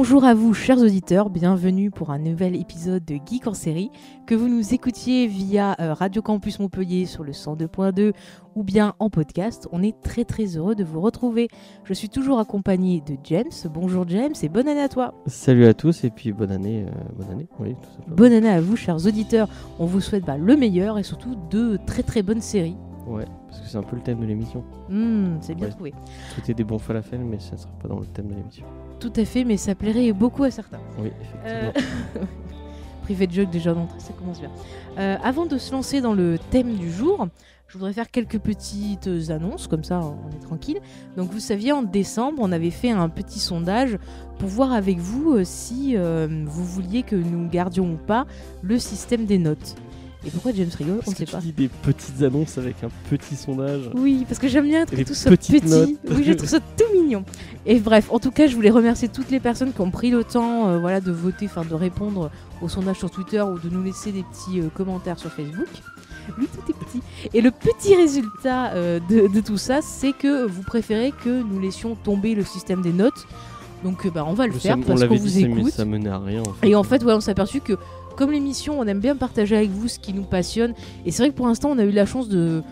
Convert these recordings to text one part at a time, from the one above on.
Bonjour à vous, chers auditeurs, bienvenue pour un nouvel épisode de Geek en série. Que vous nous écoutiez via euh, Radio Campus Montpellier sur le 102.2 ou bien en podcast, on est très très heureux de vous retrouver. Je suis toujours accompagné de James. Bonjour James et bonne année à toi. Salut à tous et puis bonne année. euh, bonne année, oui, tout simplement. Bonne année à vous, chers auditeurs. On vous souhaite bah, le meilleur et surtout de très très bonnes séries. Ouais, parce que c'est un peu le thème de l'émission. Hmm, c'est bien Ouais. trouvé. Souhaiter des bons falafels, mais ça ne sera pas dans le thème de l'émission. Tout à fait, mais ça plairait beaucoup à certains. Oui, Euh, effectivement. Privé de joke déjà d'entrée, ça commence bien. Euh, avant de se lancer dans le thème du jour, je voudrais faire quelques petites annonces, comme ça on est tranquille. Donc vous saviez, en décembre, on avait fait un petit sondage pour voir avec vous euh, si euh, vous vouliez que nous gardions ou pas le système des notes. Et pourquoi James rigole On ne sait tu pas. dis des petites annonces avec un petit sondage. Oui, parce que j'aime bien être tout ça petit. notes. Oui, je trouve ça tout mignon. Et bref, en tout cas, je voulais remercier toutes les personnes qui ont pris le temps euh, voilà, de voter, enfin de répondre au sondage sur Twitter ou de nous laisser des petits euh, commentaires sur Facebook. Oui, tout est petit. Et le petit résultat euh, de, de tout ça, c'est que vous préférez que nous laissions tomber le système des notes. Donc, bah, on va le faire parce qu'on vous ça- mais écoute. ça menait à rien. En fait. Et en fait, ouais, on s'est aperçu que, comme l'émission, on aime bien partager avec vous ce qui nous passionne. Et c'est vrai que pour l'instant, on a eu la chance de,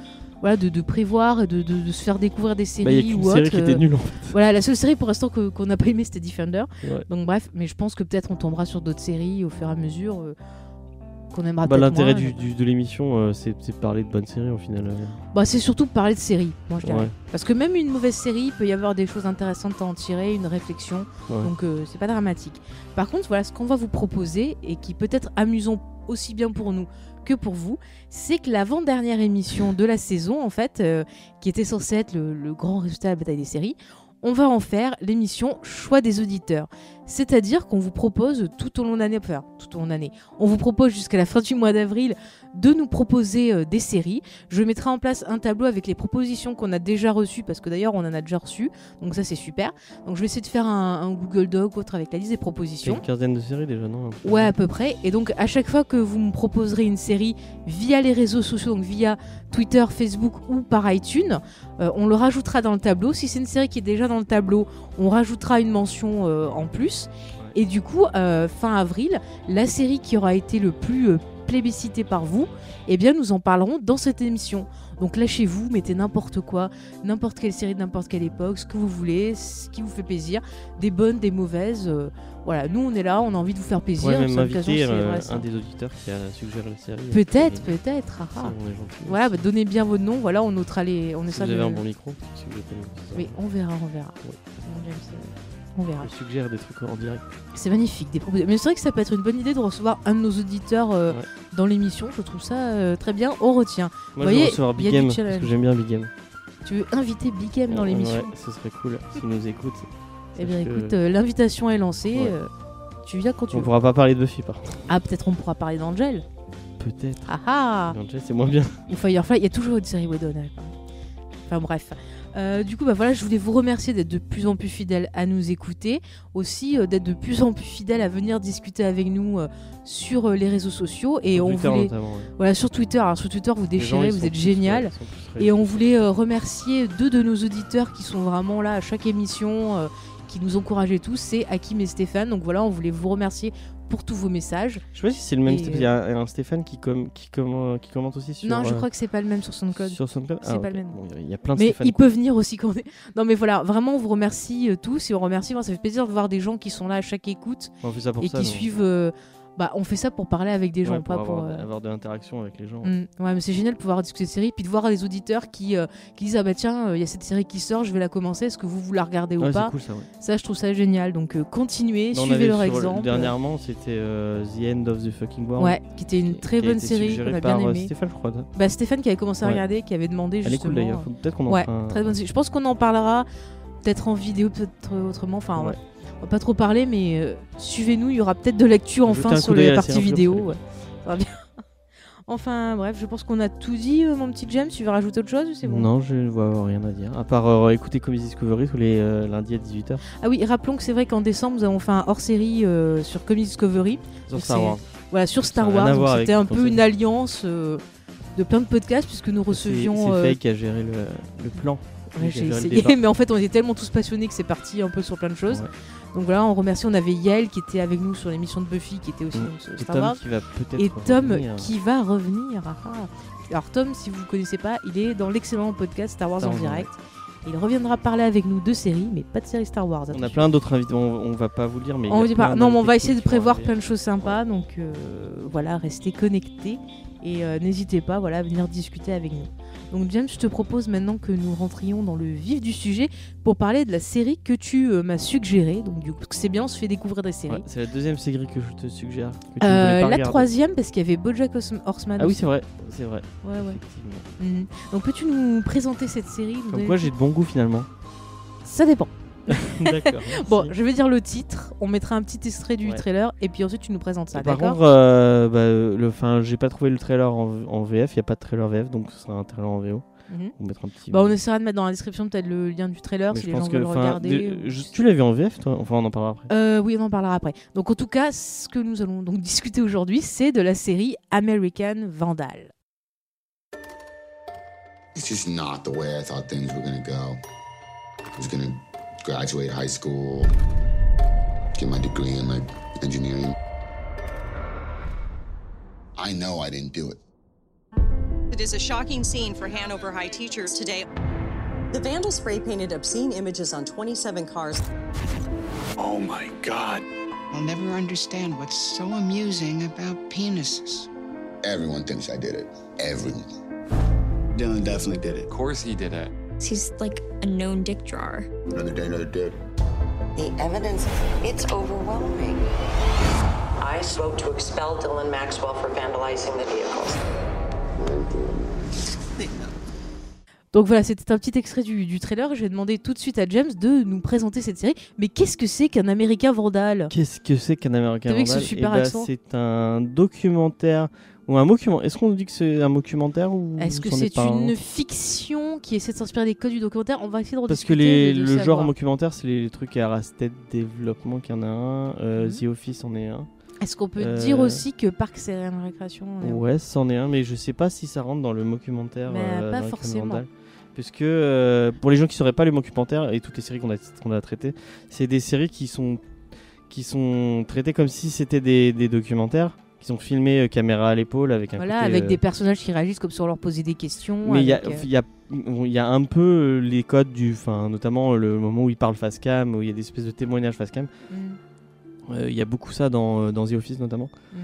voilà, de, de prévoir et de, de- de se faire découvrir des Bah, il y a séries ou série autres. qui était euh, nulle en fait. Voilà, la seule série pour l'instant qu'on n'a pas aimé, c'était Defender. Ouais. Donc bref, mais je pense que peut-être on tombera sur d'autres séries au fur et à mesure euh, qu'on aimera Bah, L'intérêt moins. du, du- de l'émission, euh, c'est de parler de bonnes séries au final. euh. Bah, c'est surtout parler de séries, moi je dirais. Ouais. Parce que même une mauvaise série, il peut y avoir des choses intéressantes à en tirer, une réflexion. Ouais. Donc euh, c'est pas dramatique. Par contre, voilà ce qu'on va vous proposer et qui peut être amusant aussi bien pour nous que pour vous, c'est que l'avant-dernière émission de la saison, en fait, euh, qui était censée être le, le grand résultat de la bataille des séries, on va en faire l'émission choix des auditeurs. C'est-à-dire qu'on vous propose tout au long de l'année, enfin tout au long de l'année, on vous propose jusqu'à la fin du mois d'avril de nous proposer euh, des séries. Je mettrai en place un tableau avec les propositions qu'on a déjà reçues, parce que d'ailleurs on en a déjà reçu, donc ça c'est super. Donc je vais essayer de faire un, un Google Doc ou autre avec la liste des propositions. une quinzaine de séries déjà, non Ouais, à peu près. Et donc, à chaque fois que vous me proposerez une série via les réseaux sociaux, donc via Twitter, Facebook ou par iTunes, euh, on le rajoutera dans le tableau. Si c'est une série qui est déjà dans le tableau, on rajoutera une mention euh, en plus. Et du coup, euh, fin avril, la série qui aura été le plus euh, plébiscitée par vous, eh bien, nous en parlerons dans cette émission. Donc lâchez-vous, mettez n'importe quoi, n'importe quelle série de n'importe quelle époque, ce que vous voulez, ce qui vous fait plaisir, des bonnes, des mauvaises. euh, voilà, nous on est là, on a envie de vous faire plaisir. Ouais, même c'est l'occasion, inviter c'est euh, vrai, ça. un des auditeurs qui a suggéré la série. Peut-être, Et- peut-être. ah, ça, ah. on est gentil. Voilà, bah, donnez bien votre nom, voilà, on notera les. On Si essaiera vous de- avez un bon micro, si vous êtes un- Oui, on verra, on verra. Ouais. On verra. Je suggère des trucs en direct. C'est magnifique, des propositions. Mais c'est vrai que ça peut être une bonne idée de recevoir un de nos auditeurs euh, Ouais. dans l'émission. Je trouve ça euh, très bien. On retient. Moi, voyez, je veux recevoir Big Game, parce que j'aime bien Big Game. Tu veux inviter Big M dans l'émission Ouais, ce serait cool s'il nous écoute. Eh bien, que- écoute, euh, l'invitation est lancée. Ouais. tu viens quand tu On veux. pourra pas parler de Buffy par contre. Ah, peut-être on pourra parler d'Angel. Peut-être. Ah ah Angel, c'est moins bien. Ou Firefly, il y a toujours une série Whedon. Enfin bref. Euh, du coup, bah voilà, je voulais vous remercier d'être de plus en plus fidèles à nous écouter, aussi euh, d'être de plus en plus fidèles à venir discuter avec nous euh, sur les réseaux sociaux et Sur on Twitter, voulait, ouais. voilà, sur Twitter. Alors sur Twitter, vous gens, déchirez, vous êtes plus, génial. ouais, Et on voulait remercier deux de nos auditeurs qui sont vraiment là à chaque émission, qui nous encourageaient tous, c'est Hakim et Stéphane. Donc voilà, on voulait vous remercier pour tous vos messages. Je sais pas si c'est le même. Stéphane. Il y a un Stéphane qui, com- qui, com- qui commente aussi sur. non, je euh, crois que c'est pas le même sur SoundCloud. Sur SoundCloud C'est Ah, pas le même. Bon, Il y a plein de Mais Stéphane. il quoi. peut venir aussi quand on est. Non, mais voilà, vraiment, on vous remercie euh, tous et on remercie. Moi, ça fait plaisir de voir des gens qui sont là à chaque écoute On fait ça pour et ça. qui donc. suivent. euh, Bah, on fait ça pour parler avec des gens, Ouais, pas pour. avoir, euh, avoir de l'interaction avec les gens. Mm. Ouais, mais c'est génial de pouvoir discuter de séries, puis de voir des auditeurs qui, euh, qui disent Ah bah tiens, euh, il y a cette série qui sort, je vais la commencer, est-ce que vous, vous la regardez Ouais, ou pas cool ça. Je trouve ça génial. Donc, euh, continuez, on suivez leur exemple. Dernièrement, c'était The End of the Fucking World. Ouais, qui était une qui- très qui bonne série qu'on a par, bien aimée. Stéphane, je crois. Bah, Stéphane qui avait commencé à regarder, qui avait demandé Elle est justement. cool d'ailleurs. Faut Peut-être qu'on en Ouais, très bonne série. Je pense qu'on en parlera peut-être en vidéo, peut-être autrement. Enfin, Ouais. On va pas trop parler, mais euh, suivez-nous, il y aura peut-être de l'actu enfin sur coup d'œil la à la partie série, vidéo. ouais. Ça va bien. Enfin, bref, je pense qu'on a tout dit, euh, mon petit James. Tu veux rajouter autre chose ou c'est bon Non, je ne vois rien à dire. À part euh, écouter Comedy Discovery tous les lundis à 18h Ah oui, rappelons que c'est vrai qu'en décembre, nous avons fait un hors-série sur Comedy Discovery. sur Star Wars. Voilà, sur Star Wars. C'était un peu une alliance de plein de podcasts puisque nous recevions. c'est Faye qui a géré le, le plan. Ouais, j'ai essayé, mais en fait, on était tellement tous passionnés que c'est parti un peu sur plein de choses. Ouais. Donc voilà, on remercie. On avait Yael qui était avec nous sur l'émission de Buffy, qui était aussi Mm. sur Et Star Tom Wars. qui va peut-être. Et Tom revenir. qui va revenir. Ah, ah. Alors Tom, si vous ne connaissez pas, il est dans l'excellent podcast Star Wars Star en Wars, direct. Il reviendra parler avec nous de séries, mais pas de séries Star Wars. On a plein d'autres invités, on, on va pas vous le dire, mais. On pas. Non, mais on va essayer de prévoir plein de choses sympas. Donc euh, voilà, restez connectés et euh, n'hésitez pas voilà, à venir discuter avec nous. Donc James, je te propose maintenant que nous rentrions dans le vif du sujet pour parler de la série que tu euh, m'as suggérée. Donc du coup, c'est bien, on se fait découvrir des séries. Ouais, c'est la deuxième série que je te suggère. que tu ne Euh, la regarder. troisième, parce qu'il y avait BoJack Horse- Horseman. Ah oui, c'est vrai, c'est vrai. Ouais, ouais. Mhm. Donc peux-tu nous présenter cette série? Comme quoi, j'ai de bon goût finalement. Ça dépend. D'accord. Bon, je vais dire le titre, on mettra un petit extrait du Ouais. trailer et puis ensuite tu nous présentes ça, Par d'accord contre, euh, bah, le, fin, j'ai pas trouvé le trailer en, en VF, il n'y a pas de trailer VF, donc ce sera un trailer en VO. Mhm. On mettra un petit. Bah, on essaiera de mettre dans la description peut-être le lien du trailer Mais si je les pense gens que, veulent regarder. je- tu l'as vu en VF, toi? Enfin, on en parlera après. Euh, oui, on en parlera après. Donc en tout cas, ce que nous allons donc discuter aujourd'hui, c'est de la série American Vandal. It's just not the way I thought things were gonna go. I was gonna graduate high school, get my degree in like engineering. I know I didn't do it. It is a shocking scene for Hanover High teachers today. The vandal spray painted obscene images on 27 cars. Oh my god. I'll never understand what's so amusing about penises. Everyone thinks I did it. Everyone. Dylan definitely did it. Of course he did it. He's like a known dick drawer. Another day, another day. The evidence, it's overwhelming. I spoke to expel Dylan Maxwell for vandalizing the vehicles. Donc voilà, c'était un petit extrait du, du trailer. Je vais demander tout de suite à James de nous présenter cette série. Mais qu'est-ce que c'est qu'un Américain Vandal? Qu'est-ce que c'est qu'un Américain vu avec ce Eh ben, accent C'est un documentaire ou un documentaire. Est-ce qu'on dit que c'est un documentaire ou Est-ce que c'est est pas un une fiction qui essaie de s'inspirer des codes du documentaire? On va essayer de Parce que les, de- le genre documentaire, c'est les trucs à Arrested Development qui en a un, euh, Mhm. The Office en est un. Est-ce qu'on peut Euh, dire aussi que Parc c'est une récréation Ouais, c'en est un, mais je sais pas si ça rentre dans le documentaire. Mais euh, pas forcément. Puisque pour les gens qui sauraient pas les documentaires et toutes les séries qu'on a, qu'on a traitées, c'est des séries qui sont, qui sont traitées comme si c'était des, des documentaires, qui sont filmés euh, caméra à l'épaule avec un Voilà, côté, avec euh, des personnages qui réagissent comme si on leur posait des questions. Mais il y, euh, y, y a un peu les codes du. Enfin, notamment le moment où il parle face cam, où il y a des espèces de témoignages face cam. mm, Il y a beaucoup ça dans, dans The Office notamment. mhm.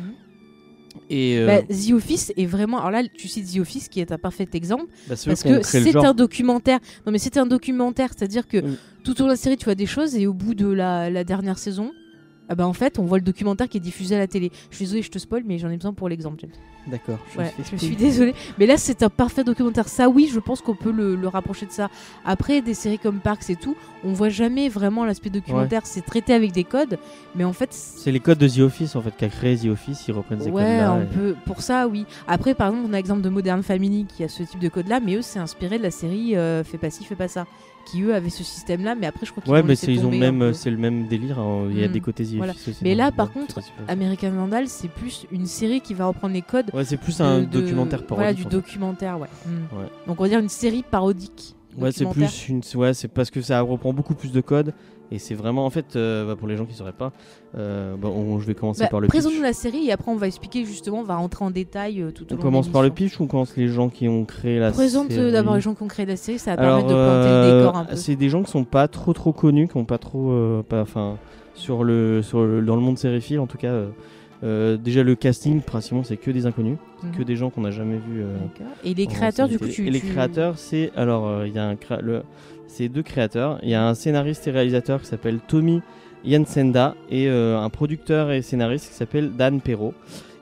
Et euh, Bah, The Office est vraiment. Alors là, tu cites The Office qui est un parfait exemple bah, parce que c'est un documentaire. Non, mais c'est un documentaire, c'est-à-dire que Oui. tout au long de la série, tu vois des choses et au bout de la, la dernière saison, ah bah, en fait, on voit le documentaire qui est diffusé à la télé. Je suis désolée, je te spoil, mais j'en ai besoin pour l'exemple, James. D'accord. je Ouais, suis désolée. Mais là, c'est un parfait documentaire. Ça, oui, je pense qu'on peut le, le rapprocher de ça. Après, des séries comme Parks et tout, on voit jamais vraiment l'aspect documentaire. C'est traité avec des codes, mais en fait, C'est les codes de The Office en fait, qu'a créé The Office, ils reprennent ces Ouais, codes-là. on et- peut. Pour ça, oui. Après, par exemple, on a l'exemple de Modern Family qui a ce type de code-là, mais eux, c'est inspiré de la série euh, Fais pas ci, fais pas ça, qui eux avaient ce système-là, mais après, je crois qu'ils Ouais, mais c'est- ils ont même, un peu. c'est le même délire. hein. Il y a Mm. des côtés Voilà. Aussi. Mais là, par contre. American Vandal, c'est plus une série qui va reprendre les codes. Ouais, c'est plus un de- documentaire parodique. Voilà, du documentaire, ouais. Mm. Ouais. Donc, on va dire une série parodique. Ouais, c'est plus une. Ouais, c'est parce que ça reprend beaucoup plus de codes et c'est vraiment en fait euh, bah, pour les gens qui sauraient pas. euh, bah, on- je vais commencer Bah, par le pitch. Présente-nous la série et après, on va expliquer justement, on va rentrer en détail euh, tout au On long de commence par le l'émission. pitch ou on commence les gens qui ont créé la Présente euh, série d'abord les gens qui ont créé la série, ça va permettre de planter le euh, décor un peu. C'est des gens qui sont pas trop trop connus, qui ont pas trop, euh, pas, enfin, sur le, sur le, dans le monde sériephile en tout cas. euh, euh, déjà le casting, principalement, c'est que des inconnus, Mhm. que des gens qu'on n'a jamais vus. euh. Et les créateurs, du coup, tu. Et les tu- créateurs, c'est alors euh, il y a un créa- le, c'est deux créateurs. Il y a un scénariste et réalisateur qui s'appelle Tommy Yansenda et euh, un producteur et scénariste qui s'appelle Dan Perrault.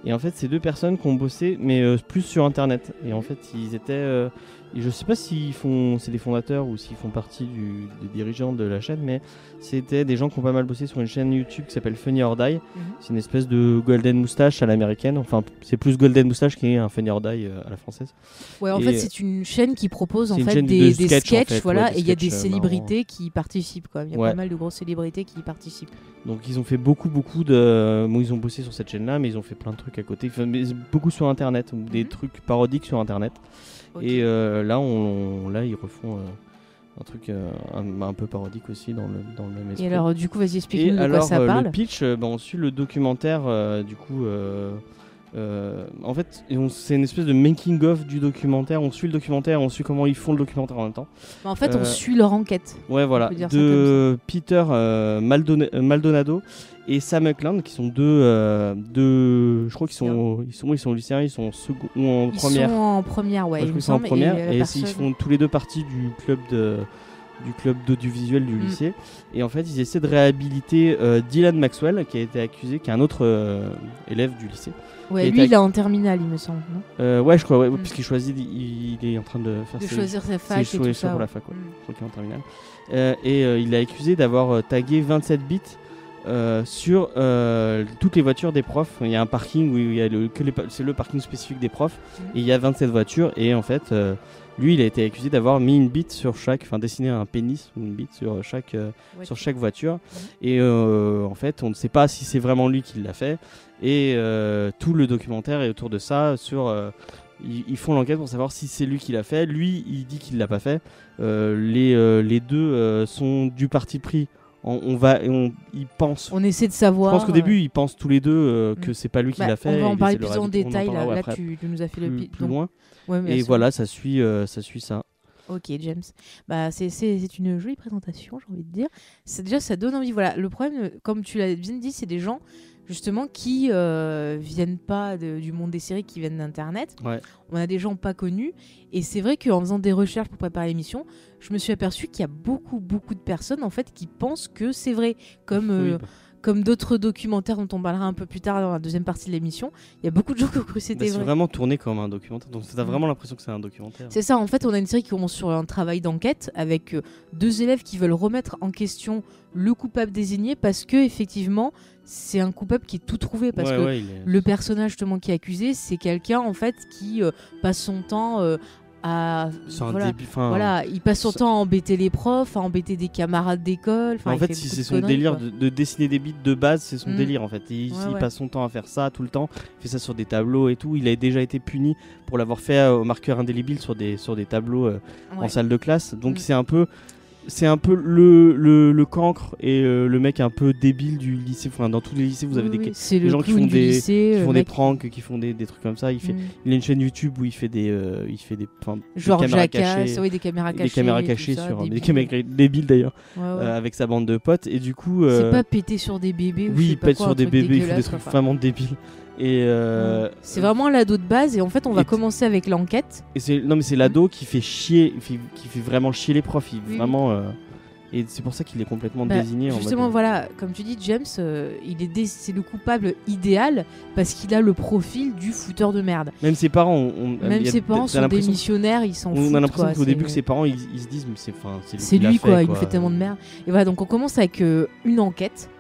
Et en fait, c'est deux personnes qui ont bossé, mais euh, plus sur Internet. Et en fait, ils étaient, euh, et je sais pas s'ils font, c'est des fondateurs ou s'ils font partie du, des dirigeants de la chaîne, mais c'était des gens qui ont pas mal bossé sur une chaîne YouTube qui s'appelle Funny or Die. Mhm. C'est une espèce de Golden Moustache à l'américaine. Enfin, c'est plus Golden Moustache qui est un Funny or Die euh, à la française. Ouais, en Et, fait, c'est une chaîne qui propose en fait de des, sketch, en sketchs, fait, voilà, ouais, et il y a des euh, célébrités qui participent. Il y a Ouais. pas mal de grosses célébrités qui y participent. Donc ils ont fait beaucoup beaucoup de bon, ils ont bossé sur cette chaîne là mais ils ont fait plein de trucs à côté Enfin, beaucoup sur internet des Mhm. trucs parodiques sur internet Et euh, là on, là ils refont un truc euh, un, un peu parodique aussi dans le, dans le même esprit. Et alors, du coup, vas-y, explique-nous de quoi ça euh, parle. le pitch, bah, on suit le documentaire, du coup. euh, en fait, c'est une espèce de making of du documentaire. On suit le documentaire, on suit comment ils font le documentaire en même temps. En fait, on suit leur enquête. Ouais, voilà. De Peter euh, Maldonado et Sam Eklund, qui sont deux, euh, deux je crois qu'ils sont, ils sont, ils sont lycéens, ils sont en second ou en Ils première. sont en première, ouais. Moi, il je crois me qu'ils sont en première et, personne- ils font tous les deux partie du club de du club d'audiovisuel du Mm. lycée et en fait ils essaient de réhabiliter euh, Dylan Maxwell qui a été accusé qui est un autre euh, élève du lycée Ouais, a lui, il est en terminale, il me semble, non? Euh, ouais je crois ouais, Mm. puisqu'il choisit il, il est en train de faire De ses- choisir sa ses fac et choix- tout choix ça. pour la fac ouais. Mm. je crois qu'il est en terminale et il est accusé d'avoir tagué 27 bits euh, sur euh, toutes les voitures des profs. Il y a un parking où il y a le, c'est le parking spécifique des profs Mhm. et il y a 27 voitures et en fait euh, lui il a été accusé d'avoir mis une bite sur chaque, enfin dessiné un pénis ou une bite sur chaque Ouais, sur chaque voiture Mhm. et en fait on ne sait pas si c'est vraiment lui qui l'a fait et tout le documentaire est autour de ça sur ils, ils font l'enquête pour savoir si c'est lui qui l'a fait lui il dit qu'il l'a pas fait Euh, les, euh, les deux euh, sont du parti pris on, on va on, ils pensent On essaie de savoir. je pense qu'au euh, début ils pensent tous les deux euh, que Mm. c'est pas lui qui bah, l'a fait On va en parler plus le en détail. Là, là après, tu, tu nous as fait le plus, pi- plus donc- loin Ouais, et voilà ça suit euh, ça suit ça Ok, James. Bah, c'est- une jolie présentation, j'ai envie de dire. C'est déjà, ça donne envie. Voilà, le problème, euh, comme tu l'as bien dit, c'est des gens justement qui euh, viennent pas de- du monde des séries, qui viennent d'internet. Ouais. On a des gens pas connus, et c'est vrai qu'en faisant des recherches pour préparer l'émission, je me suis aperçu qu'il y a beaucoup, beaucoup de personnes en fait qui pensent que c'est vrai, comme euh, Oui, comme d'autres documentaires dont on parlera un peu plus tard dans la deuxième partie de l'émission. Il y a beaucoup de gens qui ont cru que bah, c'était c'est vrai. vraiment tourné comme un documentaire donc t'as Mm. vraiment l'impression que c'est un documentaire C'est ça, en fait, on a une série qui commence sur un travail d'enquête avec euh, deux élèves qui veulent remettre en question le coupable désigné parce que effectivement, c'est un coupable qui est tout trouvé parce Ouais, que ouais, il est- le personnage justement qui est accusé, c'est quelqu'un en fait qui euh, passe son temps euh, à voilà, voilà, il passe son temps à embêter les profs, à embêter des camarades d'école. En fait, fait si beaucoup c'est son délire de, de dessiner des bits de base, c'est son Mm. délire en fait. Il, Ouais, il ouais. passe son temps à faire ça tout le temps, il fait ça sur des tableaux et tout. Il a déjà été puni pour l'avoir fait euh, au marqueur indélébile sur des, sur des tableaux euh, en salle de classe. Donc Mm. c'est un peu. C'est un peu le, le, le cancre et euh, le mec un peu débile du lycée. Enfin, dans tous les lycées, vous avez Oui, des, oui, des le gens qui font des- lycée, qui euh, font des pranks, qui font des, des trucs comme ça. Il, fait, Mm. il a une chaîne YouTube où il fait des, euh, il fait des, enfin, des Genre caméras Jackass, cachées, oui, des caméras cachées. des caméras cachées ça, sur des des caméras débiles d'ailleurs, Ouais, ouais. euh, avec sa bande de potes. Et du coup, C'est euh, pas péter sur des bébés ou oui, il pète sur des bébés, il fait des trucs enfin. vraiment débiles. Et euh. C'est vraiment l'ado de base et en fait on va commencer avec l'enquête. Et c'est non mais c'est l'ado qui fait chier, qui fait, vraiment chier les profs. Il, Oui, vraiment. euh, et c'est pour ça qu'il est complètement Bah, désigné. en justement mode, euh, voilà, comme tu dis James, euh, il est c'est le coupable idéal parce qu'il a le profil du fouteur de merde. Même ses parents, on, Même ses parents sont des missionnaires, ils s'en On a l'impression qu'au début que ses parents ils, ils se disent mais c'est c'est lui, fait, quoi, il nous fait tellement de merde. Et voilà, donc on commence avec une enquête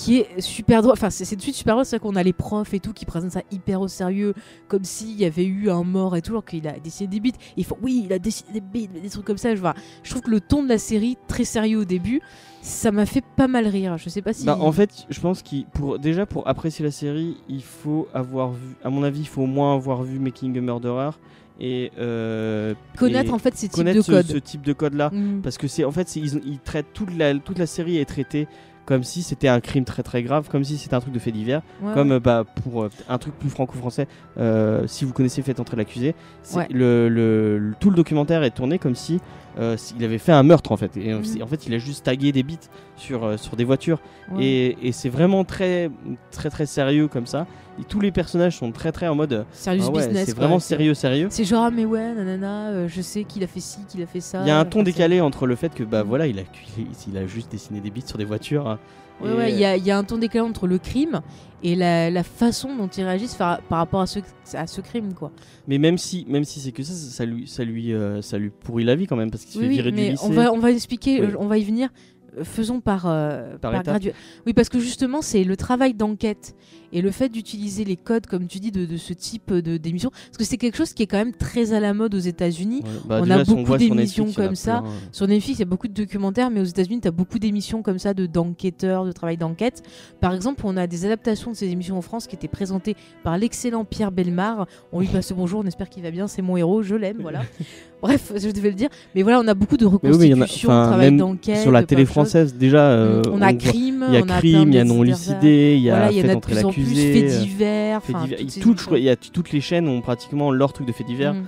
qui est super drôle. Enfin, c'est de suite super drôle, c'est qu'on a les profs et tout qui présentent ça hyper au sérieux, comme s'il y avait eu un mort et tout, alors qu'il a dessiné des bits. Ils font oui, il a dessiné des bits, des trucs comme ça. Je, vois. je trouve que le ton de la série, très sérieux au début, ça m'a fait pas mal rire. Je sais pas si. Bah, en fait, je pense qu'il pour déjà pour apprécier la série, il faut avoir vu, à mon avis, il faut au moins avoir vu Making a Murderer et euh, connaître et en fait ces types de ce, codes. ce type de code là. Mm. parce que c'est en fait ils traitent toute la toute la série est traitée comme si c'était un crime très très grave comme si c'était un truc de fait divers Ouais, comme ouais. euh, bah pour euh, un truc plus franco-français euh, si vous connaissez Faites entrer l'accusé c'est- Ouais. le, le- le- tout le documentaire est tourné comme si euh, il avait fait un meurtre en fait et euh, c'est- en fait il a juste tagué des bits sur euh, sur des voitures Ouais. et, et c'est vraiment très très très sérieux comme ça et tous les personnages sont très très en mode Serious ah ouais, business. c'est vraiment sérieux sérieux C'est genre, ah, mais ouais, nanana, euh, je sais qu'il a fait ci, qu'il a fait ça. il y a un ton décalé entre le fait que bah Mhm. voilà il a il a juste dessiné des bits sur des voitures hein, Ouais, il y, a- il y a un ton décalé entre le crime et la, la façon dont ils réagissent par, par rapport à ce, à ce crime, quoi. Mais même si, même si c'est que ça, ça lui, ça lui, euh, ça lui pourrit la vie quand même parce qu'il se Oui, fait oui, virer du lycée. on va, on va expliquer, Oui. on va y venir. Euh, Faisons par, euh, Par par gradu- Oui, parce que justement, c'est le travail d'enquête et le fait d'utiliser les codes, comme tu dis, de, de ce type de- d'émission. Parce que c'est quelque chose qui est quand même très à la mode aux États-Unis. Ouais, bah, on déjà, a beaucoup d'émissions comme ça. plein, euh. Sur Netflix, il y a beaucoup de documentaires, mais aux États-Unis, tu as beaucoup d'émissions comme ça de d'enquêteurs, de travail d'enquête. Par exemple, on a des adaptations de ces émissions en France qui étaient présentées par l'excellent Pierre Belmar. On lui passe bonjour, on espère qu'il va bien, c'est mon héros, je l'aime, voilà. Bref, je devais le dire. Mais voilà, on a beaucoup de Mais oui, a- reconstitutions, enfin, travail d'enquête. Sur la télé de française, déjà. euh, on a crime, Il y a crime, il y a non de- lucidé, il y a Voilà, fait a de entrer plus en plus. Faits euh, divers. enfin, divers. toutes, je crois, y a toutes les chaînes ont pratiquement leur truc de faits divers. Mm.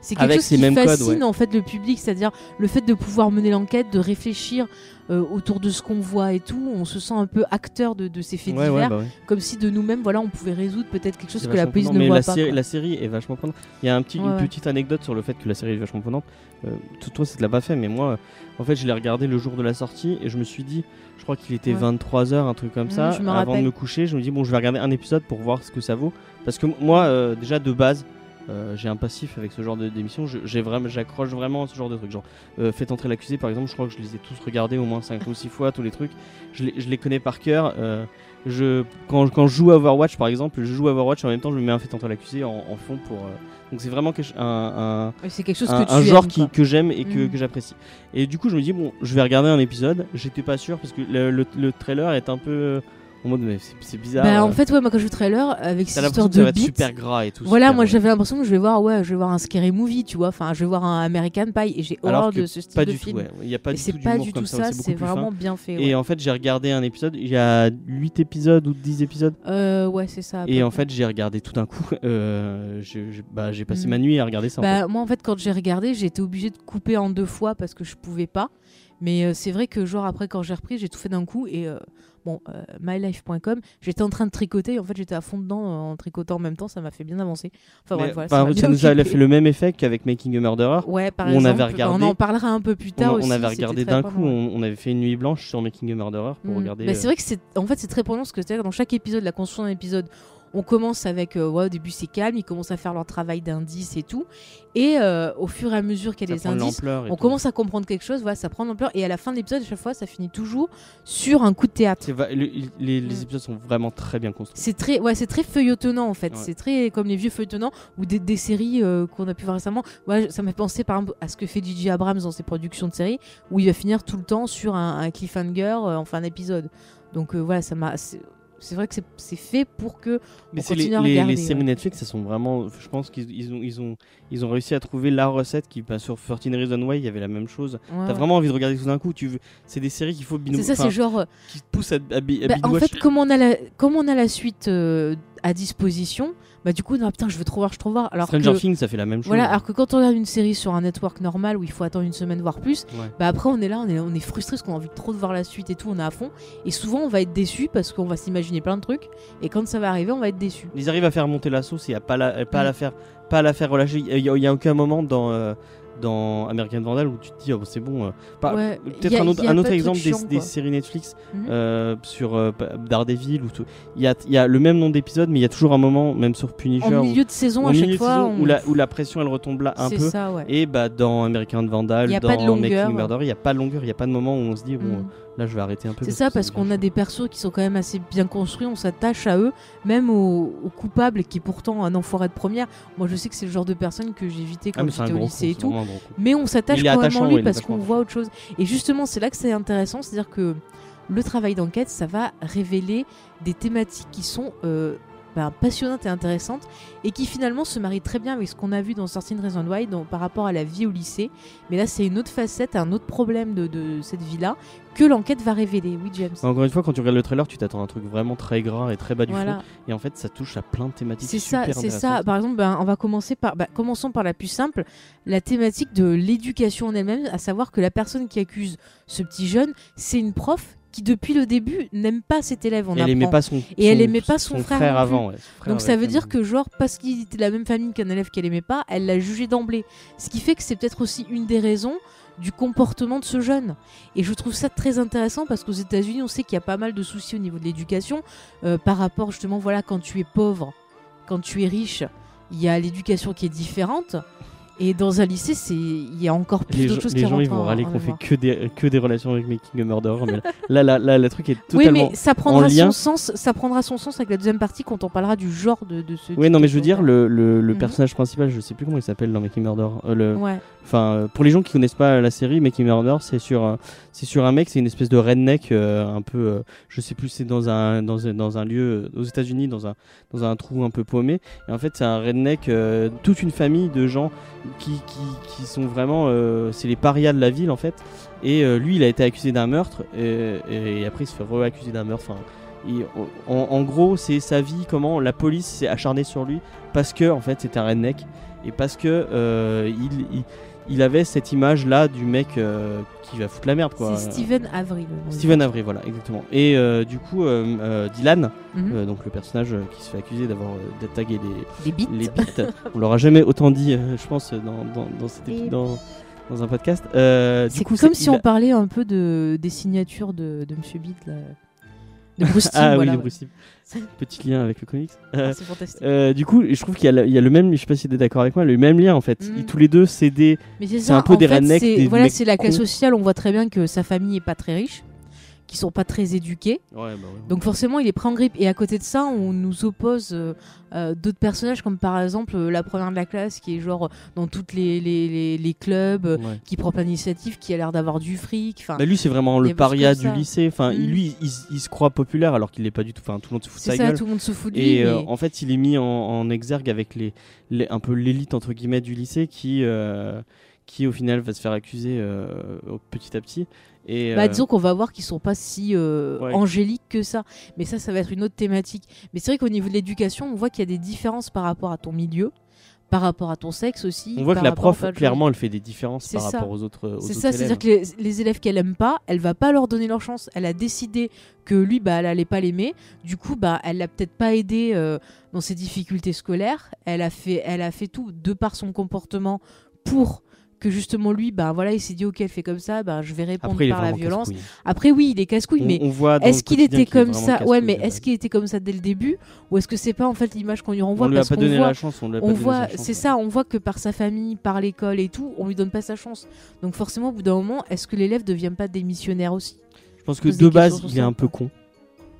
C'est quelque Avec chose qui mêmes codes, fascine ouais. en fait le public, c'est-à-dire le fait de pouvoir mener l'enquête, de réfléchir euh, autour de ce qu'on voit et tout. On se sent un peu acteur de, de ces faits Ouais, ouais, divers, bah comme si de nous-mêmes, voilà, on pouvait résoudre peut-être quelque chose C'est que la police prenant. ne mais voit la pas. série, la série est vachement prenante. Il y a un petit, Ouais, une petite anecdote sur le fait que la série est vachement prenante. Euh, tout- toi, ça te l'a pas fait, mais moi, en fait, je l'ai regardé le jour de la sortie et je me suis dit, je crois qu'il était Ouais. 23h, un truc comme Mhm, ça. avant de me coucher, je me dis, bon, je vais regarder un épisode pour voir ce que ça vaut. Parce que moi, euh, déjà de base, euh, j'ai un passif avec ce genre d'émission. J'accroche vraiment à ce genre de trucs. Genre, euh, Faites entrer l'accusé, par exemple, je crois que je les ai tous regardés au moins 5 ou 6 fois, tous les trucs. Je les, je les connais par cœur. euh, je, quand, quand je joue à Overwatch, par exemple, je joue à Overwatch en même temps, je me mets un fait entrer l'accusé en, en fond pour. euh, donc c'est vraiment quelque- un, quelque chose un, que un genre aimes, qui, quoi. que j'aime et que, Mhm. que j'apprécie. Et du coup, je me dis, bon, je vais regarder un épisode. J'étais pas sûr parce que le, le- le trailer est un peu en mode, mais c'est- bizarre. Bah, euh, en fait, ouais, moi quand je joue le trailer avec cette histoire ça de va être beats, super gras et tout. Voilà, moi j'avais l'impression que je vais voir, ouais, je vais voir un scary movie, tu vois. Enfin, je vais voir un American Pie et j'ai horreur de ce style pas de du tout, ouais. Il y a pas et du c'est tout pas du tout ça, c'est vraiment fin. bien fait. Et en fait, j'ai regardé un épisode, il y a 8 épisodes ou 10 épisodes. Euh, ouais, c'est ça. Et en fait, j'ai regardé tout d'un coup. euh, bah, j'ai passé Mhm. ma nuit à regarder ça. en Bah, moi en fait quand j'ai regardé j'ai été obligée de couper en deux fois parce que je pouvais pas mais euh, c'est vrai que genre après quand j'ai repris j'ai tout fait d'un coup et euh, bon euh, mylife.com j'étais en train de tricoter et en fait j'étais à fond dedans euh, en tricotant en même temps ça m'a fait bien avancer enfin bref voilà, ça bien nous a fait le même effet qu'avec Making a Murderer. ouais par où on exemple avait regardé- on en parlera un peu plus tard aussi, on avait regardé d'un coup, on, on avait fait une nuit blanche sur Making a Murderer pour Mm. regarder. Bah, euh, c'est vrai que c'est en fait c'est très prenant parce que c'est dans chaque épisode la construction d'un épisode on commence avec euh, ouais, au début c'est calme ils commencent à faire leur travail d'indices et tout et euh, au fur et à mesure qu'il y a ça des indices on tout. commence à comprendre quelque chose voilà ça prend de l'ampleur et à la fin de l'épisode à chaque fois ça finit toujours sur un coup de théâtre C'est va- le- les, les Mm. épisodes sont vraiment très bien construits. c'est très ouais c'est très feuilletonnant en fait Ouais. c'est très comme les vieux feuilletonnants ou des, des séries euh, qu'on a pu voir récemment ouais, ça m'a pensé par exemple à ce que fait Gigi Abrams dans ses productions de séries où il va finir tout le temps sur un, un cliffhanger en fin d'épisode donc euh, voilà ça m'a c'est vrai que c'est- fait pour que Mais on c'est les, continue à les- regarder, les séries ouais. Netflix, elles sont vraiment. Je pense qu'ils ils ont, ils ont, ils ont réussi à trouver la recette qui, bah, sur 13 Reasons Why, il y avait la même chose. Ouais, T'as ouais. vraiment envie de regarder tout d'un coup. Tu veux... C'est des séries qu'il faut binou- c'est ça c'est genre euh, qui te poussent à, à, à Bah, en fait, comme on a la, comme on a la suite euh, à disposition, bah du coup, non, putain, je veux trop voir, je veux trop voir. Alors Stranger que, Things, ça fait la même chose. voilà, alors que quand on regarde une série sur un network normal où il faut attendre une semaine voire plus, Ouais. bah après on est là, on est, on est frustré parce qu'on a envie de trop de voir la suite et tout, on est à fond. Et souvent, on va être déçu parce qu'on va s'imaginer plein de trucs. Et quand ça va arriver, on va être déçu. Ils arrivent à faire monter la sauce et à pas la, pas Mm. la faire, pas la faire relâcher. Il y, a- il y a aucun moment dans. euh, dans American Vandal où tu te dis oh, c'est bon euh, pas- Ouais, peut-être un autre, un autre de exemple des, séries Netflix Mhm. euh, sur euh, Daredevil tout il y a, il y a le même nom d'épisode mais il y a toujours un moment même sur Punisher En où- milieu de saison, à chaque fois, saison on- où, la, où la pression elle retombe là un peu ça, ouais. et bah dans American Vandal dans. Making Murder il n'y a pas de longueur il n'y a pas de moment où on se dit bon Mm. Là je vais arrêter un peu C'est ça, parce qu'on a des persos qui sont quand même assez bien construits, on s'attache à eux, même aux, aux coupables qui est pourtant un enfoiré de première. Moi, je sais que c'est le genre de personne que j'évitais ah, quand un j'étais au lycée et tout. Mais on s'attache quand même ouais, lui parce qu'on voit autre chose. Et justement, c'est là que c'est intéressant, c'est-à-dire que le travail d'enquête, ça va révéler des thématiques qui sont euh, ben, passionnantes et intéressantes et qui finalement se marient très bien avec ce qu'on a vu dans Certain Reason Why donc, par rapport à la vie au lycée. Mais là, c'est une autre facette, un autre problème de, de cette vie-là que l'enquête va révéler. Oui, James. Encore une fois, quand tu regardes le trailer, tu t'attends à un truc vraiment très gras et très bas du Voilà. fond. Et en fait, ça touche à plein de thématiques. C'est ça, c'est ça. Par exemple, ben, on va commencer par, bah, commençons par la plus simple, la thématique de l'éducation en elle-même, à savoir que la personne qui accuse ce petit jeune, c'est une prof qui depuis le début n'aime pas cet élève. On Et elle aimait apprend. pas son, Et elle aimait pas son frère avant. ouais. Son frère Donc ça veut dire que genre parce qu'il était de la même famille qu'un élève qu'elle aimait pas, elle l'a jugé d'emblée. Ce qui fait que c'est peut-être aussi une des raisons du comportement de ce jeune. Et je trouve ça très intéressant parce qu'aux États-Unis, on sait qu'il y a pas mal de soucis au niveau de l'éducation euh, par rapport justement voilà quand tu es pauvre, quand tu es riche, il y a l'éducation qui est différente. Et dans un lycée, c'est il y a encore plus les, gens- choses les qui gens ils vont râler qu'on fait que des, que des relations avec Making a Murderer. mais là, là, là, le truc est Oui, totalement. mais ça prendra son sens. Ça prendra son sens avec la deuxième partie quand on parlera du genre de, de ce. Oui, non, de mais je veux dire, le, le, Mhm. personnage principal, je sais plus comment il s'appelle dans Making Murder. euh, le, Ouais. Enfin, euh, pour les gens qui connaissent pas la série, Making Murder, c'est sur, un- c'est sur un mec, c'est une espèce de redneck, euh, un peu, euh, je sais plus, c'est dans un, dans un, dans un lieu euh, aux États-Unis, dans un, dans un trou un peu paumé. Et en fait, c'est un redneck, euh, toute une famille de gens, qui, qui, qui sont vraiment. euh, c'est les parias de la ville en fait. Et euh, lui, il a été accusé d'un meurtre. Et, après, il se fait re-accuser d'un meurtre. Enfin, en, gros, c'est sa vie, comment la police s'est acharnée sur lui parce que en fait, c'était un redneck. Et parce que euh, il, il avait cette image là du mec euh, qui va foutre la merde quoi. C'est Steven Avery. Steven. Avery, voilà, exactement. Et euh, du coup, euh, Dylan, Mhm. donc le personnage qui se fait accuser d'avoir tagué les, les beats. On l'aura jamais autant dit, je pense, dans, dans, dans, cet épi- Et- dans, dans un podcast. C'est comme si on parlait un peu de, des signatures de, de Monsieur Beat, là. De Bruce Timm, ah voilà, oui, ouais. Bruce Timm. Petit lien avec le comics. Euh, Ah, c'est fantastique. euh, du coup, je trouve qu'il y, a le- il y a le même, je sais pas si tu es d'accord avec moi, le même lien en fait. Mm. Ils- tous les deux, c'est des. Mais c'est c'est ça, un peu en des fait, rednecks, c'est- des Voilà, mecs c'est la classe cons. sociale. On voit très bien que sa famille est pas très riche, qu'ils sont pas très éduqués. Ouais, bah. Donc forcément, il est pris en grippe. Et à côté de ça, on nous oppose euh, euh, d'autres personnages, comme par exemple euh, la première de la classe, qui est genre dans toutes les, les, les, les clubs, Ouais. qui prend plein d'initiative, qui a l'air d'avoir du fric. Enfin, Bah, lui, c'est vraiment le paria du lycée. Enfin, il- Mm. lui, il, il se croit populaire alors qu'il l'est pas du tout. Enfin, tout le monde se fout de sa ça, gueule. tout le monde se fout de lui. Et mais- en fait, il est mis en, en exergue avec les, les- un peu l'élite entre guillemets du lycée qui, qui au final va se faire accuser euh, petit à petit. Et, Bah, euh, disons qu'on va voir qu'ils sont pas si euh, Ouais. angéliques que ça. Mais ça, ça va être une autre thématique. Mais c'est vrai qu'au niveau de l'éducation, on voit qu'il y a des différences par rapport à ton milieu, par rapport à ton sexe aussi. on voit que la prof, clairement, elle fait des différences par ça. rapport aux autres. C'est ça, c'est-à-dire que les, les élèves qu'elle aime pas, elle va pas leur donner leur chance. Elle a décidé que lui, bah, elle allait pas l'aimer. Du coup, bah, elle l'a peut-être pas aidé euh, dans ses difficultés scolaires. Elle a fait, elle a fait tout de par son comportement pour que justement lui, bah voilà, il s'est dit ok, elle fait comme ça, bah je vais répondre Après, par la violence. Après oui, il est casse-couille, mais est-ce qu'il était comme ça? Ouais, mais est-ce qu'il était comme ça dès le début? Ou est-ce que c'est pas en fait l'image qu'on lui renvoie? On lui a parce pas donné voit la chance. On, lui a pas on donné voit, c'est ouais. ça, on voit que par sa famille, par l'école et tout, on lui donne pas sa chance. Donc forcément, au bout d'un moment, est-ce que l'élève devient pas démissionnaire aussi? Je pense que de base, il est un peu con.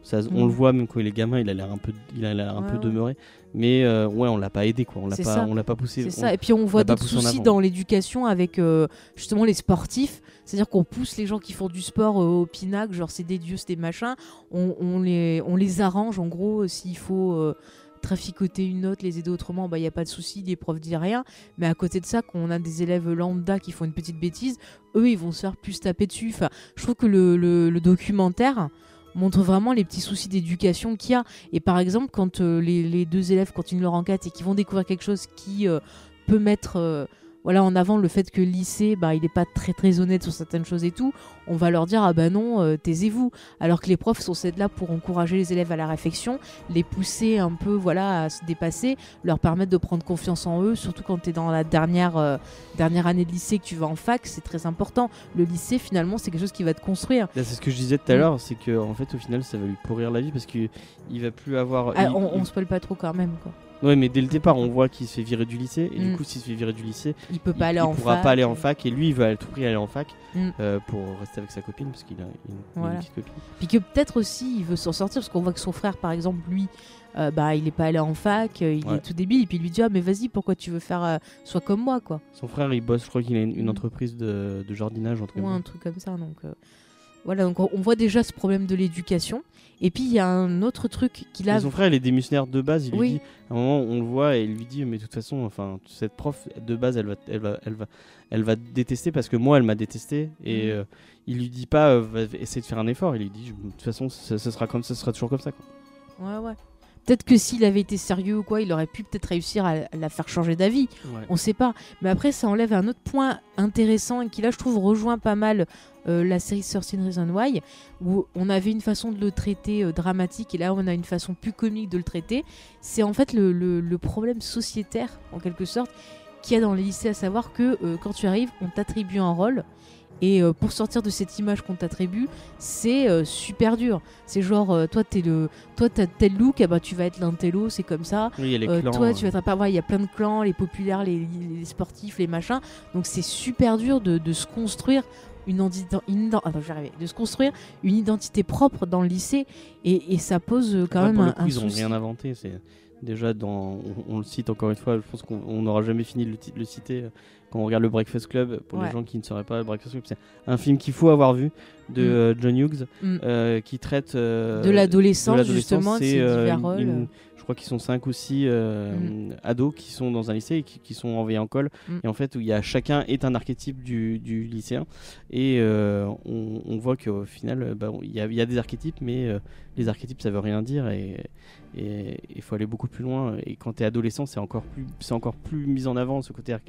Ça, Mm. On le voit même quand il est gamin, il a l'air un peu, il a l'air un Ouais, peu ouais. demeuré. Mais euh, ouais, on l'a pas aidé quoi. On l'a pas, ça. on l'a pas poussé. C'est on- ça. Et puis on voit d'autres soucis dans l'éducation avec euh, justement les sportifs. C'est-à-dire qu'on pousse les gens qui font du sport euh, au pinacle, genre c'est des dieux, c'est des machins. On, on les, on les arrange en gros s'il faut. euh, traficoter une note, les aider autrement, il bah, n'y a pas de souci, les profs disent rien. Mais à côté de ça, quand on a des élèves lambda qui font une petite bêtise, eux, ils vont se faire plus taper dessus. Enfin, je trouve que le, le- le documentaire montre vraiment les petits soucis d'éducation qu'il y a. Et par exemple, quand euh, les, deux élèves continuent leur enquête et qu'ils vont découvrir quelque chose qui euh, peut mettre euh, voilà, en avant le fait que le lycée, bah, il n'est pas très très honnête sur certaines choses et tout, on va leur dire ah bah non, euh, taisez-vous. Alors que les profs sont être là pour encourager les élèves à la réflexion, les pousser un peu voilà à se dépasser, leur permettre de prendre confiance en eux, surtout quand tu es dans la dernière, euh, dernière année de lycée que tu vas en fac, c'est très important. Le lycée finalement c'est quelque chose qui va te construire. C'est ce que je disais tout à Mm. l'heure, c'est que en fait, au final, ça va lui pourrir la vie parce qu'il il va plus avoir. Ah, il- on, il- on spoil pas trop quand même quoi. Ouais, mais dès le départ, on voit qu'il se fait virer du lycée et Mm. du coup, s'il se fait virer du lycée, Il peut il, pas aller il en pourra fac. pas aller en fac et lui, il va à tout prix aller en fac Mm. euh, pour rester avec sa copine parce qu'il a une, petite copine. Puis que peut-être aussi il veut s'en sortir parce qu'on voit que son frère par exemple lui euh, bah il est pas allé en fac, euh, il Ouais. est tout débile et puis il lui dit ah mais vas-y pourquoi tu veux faire euh, soit comme moi quoi Son frère, il bosse, je crois qu'il a une, une Mm. entreprise de, de jardinage entre ou un guillemets. truc comme ça donc euh, voilà donc on voit déjà ce problème de l'éducation et puis il y a un autre truc qu'il a Mais son frère, il est démissionnaire de base. Il lui Oui. dit, à un moment, on le voit et il lui dit, mais de toute façon, enfin, cette prof de base, elle va, elle va, elle va, elle va te détester parce que moi, elle m'a détesté. Et Mhm. euh, il lui dit pas, euh, va essayer de faire un effort. Il lui dit, de toute façon, ce, ce sera comme, ce sera toujours comme ça. Quoi. ouais ouais peut-être que s'il avait été sérieux ou quoi il aurait pu peut-être réussir à, la faire changer d'avis Ouais. on sait pas. Mais après, ça enlève un autre point intéressant et qui, là, je trouve, rejoint pas mal euh, la série 13 Reasons Why, où on avait une façon de le traiter euh, dramatique et là, on a une façon plus comique de le traiter. C'est en fait le, le- le problème sociétaire, en quelque sorte, qu'il y a dans les lycées, à savoir que euh, quand tu arrives, on t'attribue un rôle. Et euh, pour sortir de cette image qu'on t'attribue, c'est euh, super dur. C'est genre, euh, toi, t'es le, toi, t'as tel look, ben, tu vas être l'intello, c'est comme ça. Oui, il y a les clans, toi, tu vas être voir, il y a plein de clans, les populaires, les, les sportifs, les machins. Donc c'est super dur de, de se construire une identité, attends, je vais arriver, de se construire une identité propre dans le lycée et, et ça pose quand ouais, même un, coup, un ils ont souci. rien inventé. C'est déjà dans, on, on le cite encore une fois. Je pense qu'on on n'aura jamais fini de le citer. Quand on regarde le Breakfast Club, pour Ouais. les gens qui ne sauraient pas, le Breakfast Club, c'est un film qu'il faut avoir vu de Mm. euh, John Hughes, Mm. euh, qui traite euh, De l'adolescence, justement, C'est, je crois qu'ils sont cinq ou six Mm. ados qui sont dans un lycée et qui, qui sont envoyés en col. Et en fait, où il y a chacun est un archétype du, du lycéen. Et on, on voit qu'au final, bah, il y, a- il y a des archétypes, mais les archétypes, ça veut rien dire. Et il faut aller beaucoup plus loin. Et quand tu es adolescent, c'est encore plus, c'est encore plus mis en avant ce côté ar-